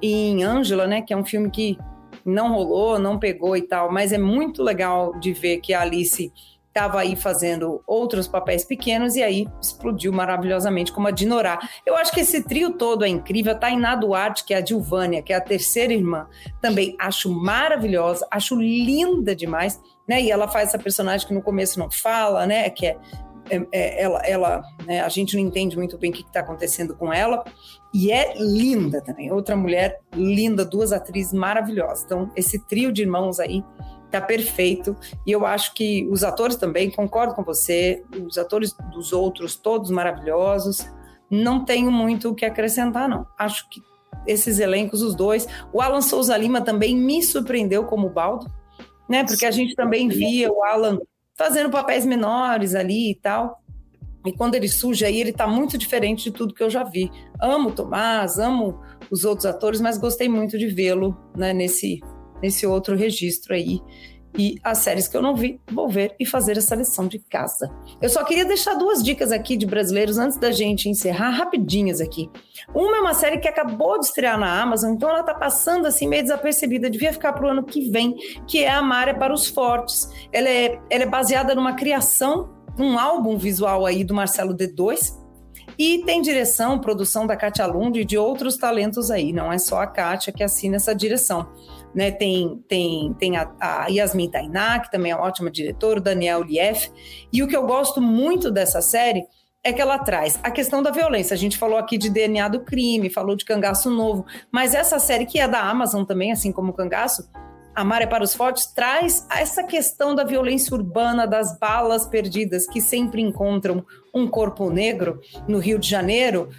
Speaker 1: em Ângela, né? Que é um filme que não rolou, não pegou e tal, mas é muito legal de ver que a Alice estava aí fazendo outros papéis pequenos e aí explodiu maravilhosamente como a Dinorá. Eu acho que esse trio todo é incrível. A Tainá Duarte, que é a Dilvânia, que é a terceira irmã, também acho maravilhosa, acho linda demais, né? E ela faz essa personagem que no começo não fala, né? Que é, é, é ela, ela né? a gente não entende muito bem o que está acontecendo com ela. E é linda também, outra mulher linda, duas atrizes maravilhosas. Então, esse trio de irmãos aí tá perfeito. E eu acho que os atores também, concordo com você, os atores dos outros, todos maravilhosos. Não tenho muito o que acrescentar, não. Acho que esses elencos, os dois. O Alan Souza Lima também me surpreendeu como Baldo, né? Porque a gente também via o Alan fazendo papéis menores ali e tal. E quando ele surge aí, ele tá muito diferente de tudo que eu já vi. Amo o Tomás, amo os outros atores, mas gostei muito de vê-lo né, nesse nesse outro registro aí. E as séries que eu não vi, vou ver e fazer essa lição de casa. Eu só queria deixar duas dicas aqui de brasileiros antes da gente encerrar, rapidinhas aqui. Uma é uma série que acabou de estrear na Amazon, então ela tá passando assim meio desapercebida, devia ficar pro ano que vem, que é A Maré para os Fortes. Ela é, ela é baseada numa criação, um álbum visual aí do Marcelo D2, e tem direção, produção da Katia Lund e de outros talentos aí, não é só a Katia que assina essa direção né? Tem, tem, tem a, a Yasmin Tainá, que também é ótima diretora, o Daniel Lief. E o que eu gosto muito dessa série é que ela traz a questão da violência. A gente falou aqui de DNA do crime, falou de Cangaço Novo, mas essa série que é da Amazon também, assim como o Cangaço, Amar é para os Fortes, traz essa questão da violência urbana, das balas perdidas que sempre encontram um corpo negro no Rio de Janeiro,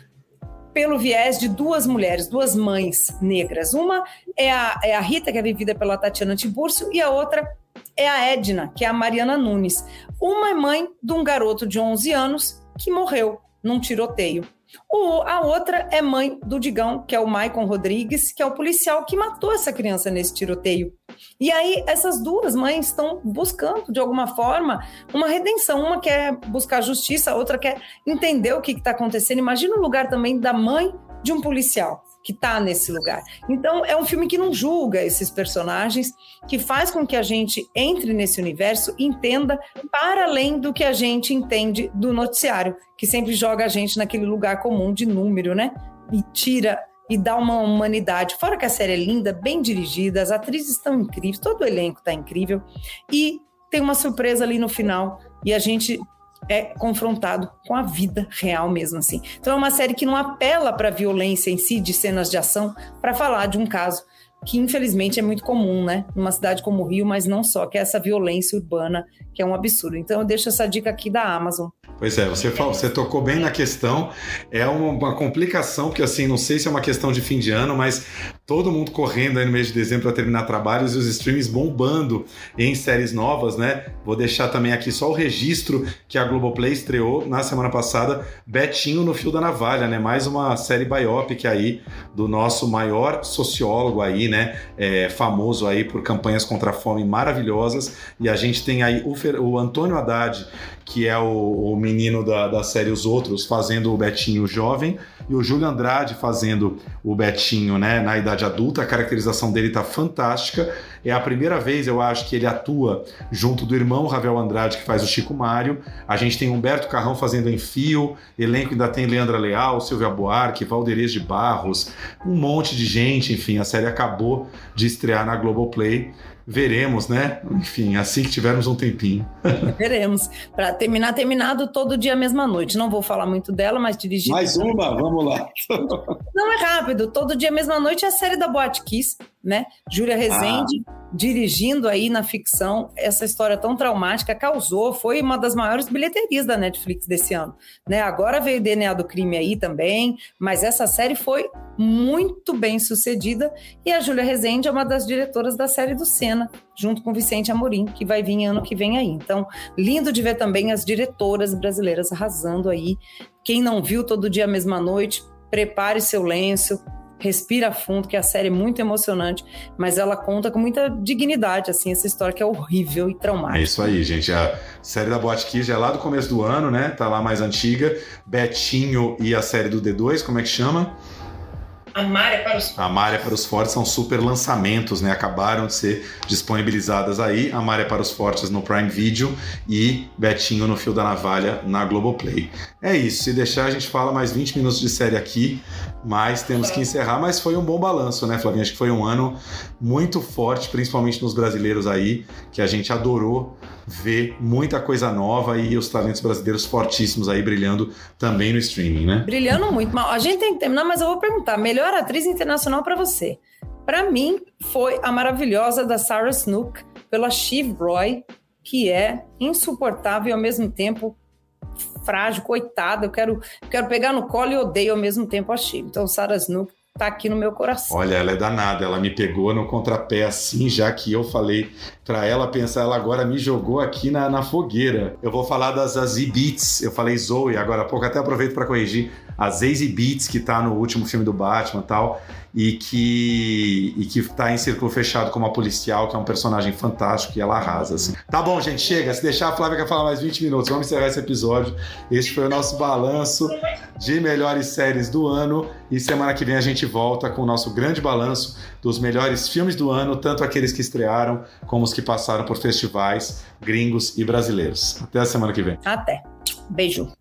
Speaker 1: pelo viés de duas mulheres, duas mães negras. Uma é a, é a Rita, que é vivida pela Tatiana Tiburcio, e a outra é a Edna, que é a Mariana Nunes. Uma é mãe de um garoto de 11 anos que morreu num tiroteio. O, a outra é mãe do Digão, que é o Maicon Rodrigues, que é o policial que matou essa criança nesse tiroteio. E aí, essas duas mães estão buscando, de alguma forma, uma redenção. Uma quer buscar justiça, a outra quer entender o que está acontecendo. Imagina o lugar também da mãe de um policial que está nesse lugar. Então, é um filme que não julga esses personagens, que faz com que a gente entre nesse universo e entenda para além do que a gente entende do noticiário, que sempre joga a gente naquele lugar comum de número, né? E tira e dá uma humanidade. Fora que a série é linda, bem dirigida, as atrizes estão incríveis, todo o elenco está incrível. E tem uma surpresa ali no final e a gente é confrontado com a vida real mesmo assim. Então é uma série que não apela para a violência em si, de cenas de ação, para falar de um caso que infelizmente é muito comum, né? Numa cidade como o Rio, mas não só, que é essa violência urbana, que é um absurdo. Então eu deixo essa dica aqui da Amazon.
Speaker 2: Pois é, você, falou, você tocou bem na questão. É uma, uma, complicação, porque assim, não sei se é uma questão de fim de ano, mas todo mundo correndo aí no mês de dezembro para terminar trabalhos e os streams bombando em séries novas, né? Vou deixar também aqui só o registro que a Globoplay estreou na semana passada, Betinho no Fio da Navalha, né? Mais uma série biopic aí do nosso maior sociólogo aí, né? É, famoso aí por campanhas contra a fome maravilhosas. E a gente tem aí o, Fer, o Antônio Haddad, que é o, o menino da, da série Os Outros, fazendo o Betinho jovem, e o Júlio Andrade fazendo o Betinho, né, na idade adulta. A caracterização dele tá fantástica. É a primeira vez, eu acho, que ele atua junto do irmão Ravel Andrade, que faz o Chico Mário. A gente tem Humberto Carrão fazendo em fio, elenco ainda tem Leandra Leal, Silvia Buarque, Valderez de Barros, um monte de gente, enfim, a série acabou de estrear na Globoplay veremos, né? Enfim, assim que tivermos um tempinho.
Speaker 1: veremos. Para terminar, terminado todo dia, mesma noite. Não vou falar muito dela, mas dirigir.
Speaker 2: Mais uma, vamos lá.
Speaker 1: Não é rápido. Todo dia, mesma noite é a série da Boate Kiss, né? Júlia Rezende. Ah dirigindo aí na ficção essa história tão traumática, causou, foi uma das maiores bilheterias da Netflix desse ano. Né? Agora veio DNA do Crime aí também, mas essa série foi muito bem sucedida e a Júlia Rezende é uma das diretoras da série do Senna, junto com Vicente Amorim, que vai vir ano que vem aí. Então, lindo de ver também as diretoras brasileiras arrasando aí. Quem não viu todo dia a mesma noite, prepare seu lenço, respira fundo, que a série é muito emocionante, mas ela conta com muita dignidade, assim, essa história que é horrível e traumática.
Speaker 2: É isso aí, gente. A série da Boate Kiss é lá do começo do ano, né? Tá lá mais antiga. Betinho e a série do D2, como é que chama?
Speaker 1: Amar é para os Fortes.
Speaker 2: Amar é para os Fortes são super lançamentos, né? Acabaram de ser disponibilizadas aí. Amar é para os Fortes no Prime Video e Betinho no Fio da Navalha na Globoplay. É isso. Se deixar, a gente fala mais 20 minutos de série aqui, mas temos que encerrar. Mas foi um bom balanço, né, Flavinha? Acho que foi um ano muito forte, principalmente nos brasileiros aí, que a gente adorou ver muita coisa nova e os talentos brasileiros fortíssimos aí brilhando também no streaming, né?
Speaker 1: Brilhando muito. A gente tem que terminar, mas eu vou perguntar: melhor atriz internacional para você? Para mim, foi a maravilhosa da Sarah Snook pela Shiv Roy, que é insuportável e ao mesmo tempo frágil, coitada. Eu quero, quero pegar no colo e odeio ao mesmo tempo a Shiv. Então, Sarah Snook tá aqui no meu coração.
Speaker 2: Olha, ela é danada, ela me pegou no contrapé assim, já que eu falei para ela pensar, ela agora me jogou aqui na, na fogueira. Eu vou falar das, das E-Beats, eu falei Zoe, agora há pouco até aproveito para corrigir, a Zazie Beats, que tá no último filme do Batman tal, e que, e que tá em círculo fechado como a policial, que é um personagem fantástico e ela arrasa, assim. Tá bom, gente, chega. Se deixar, a Flávia quer falar mais 20 minutos. Vamos encerrar esse episódio. Este foi o nosso balanço de melhores séries do ano. E semana que vem a gente volta com o nosso grande balanço dos melhores filmes do ano, tanto aqueles que estrearam como os que passaram por festivais gringos e brasileiros. Até a semana que vem.
Speaker 1: Até. Beijo.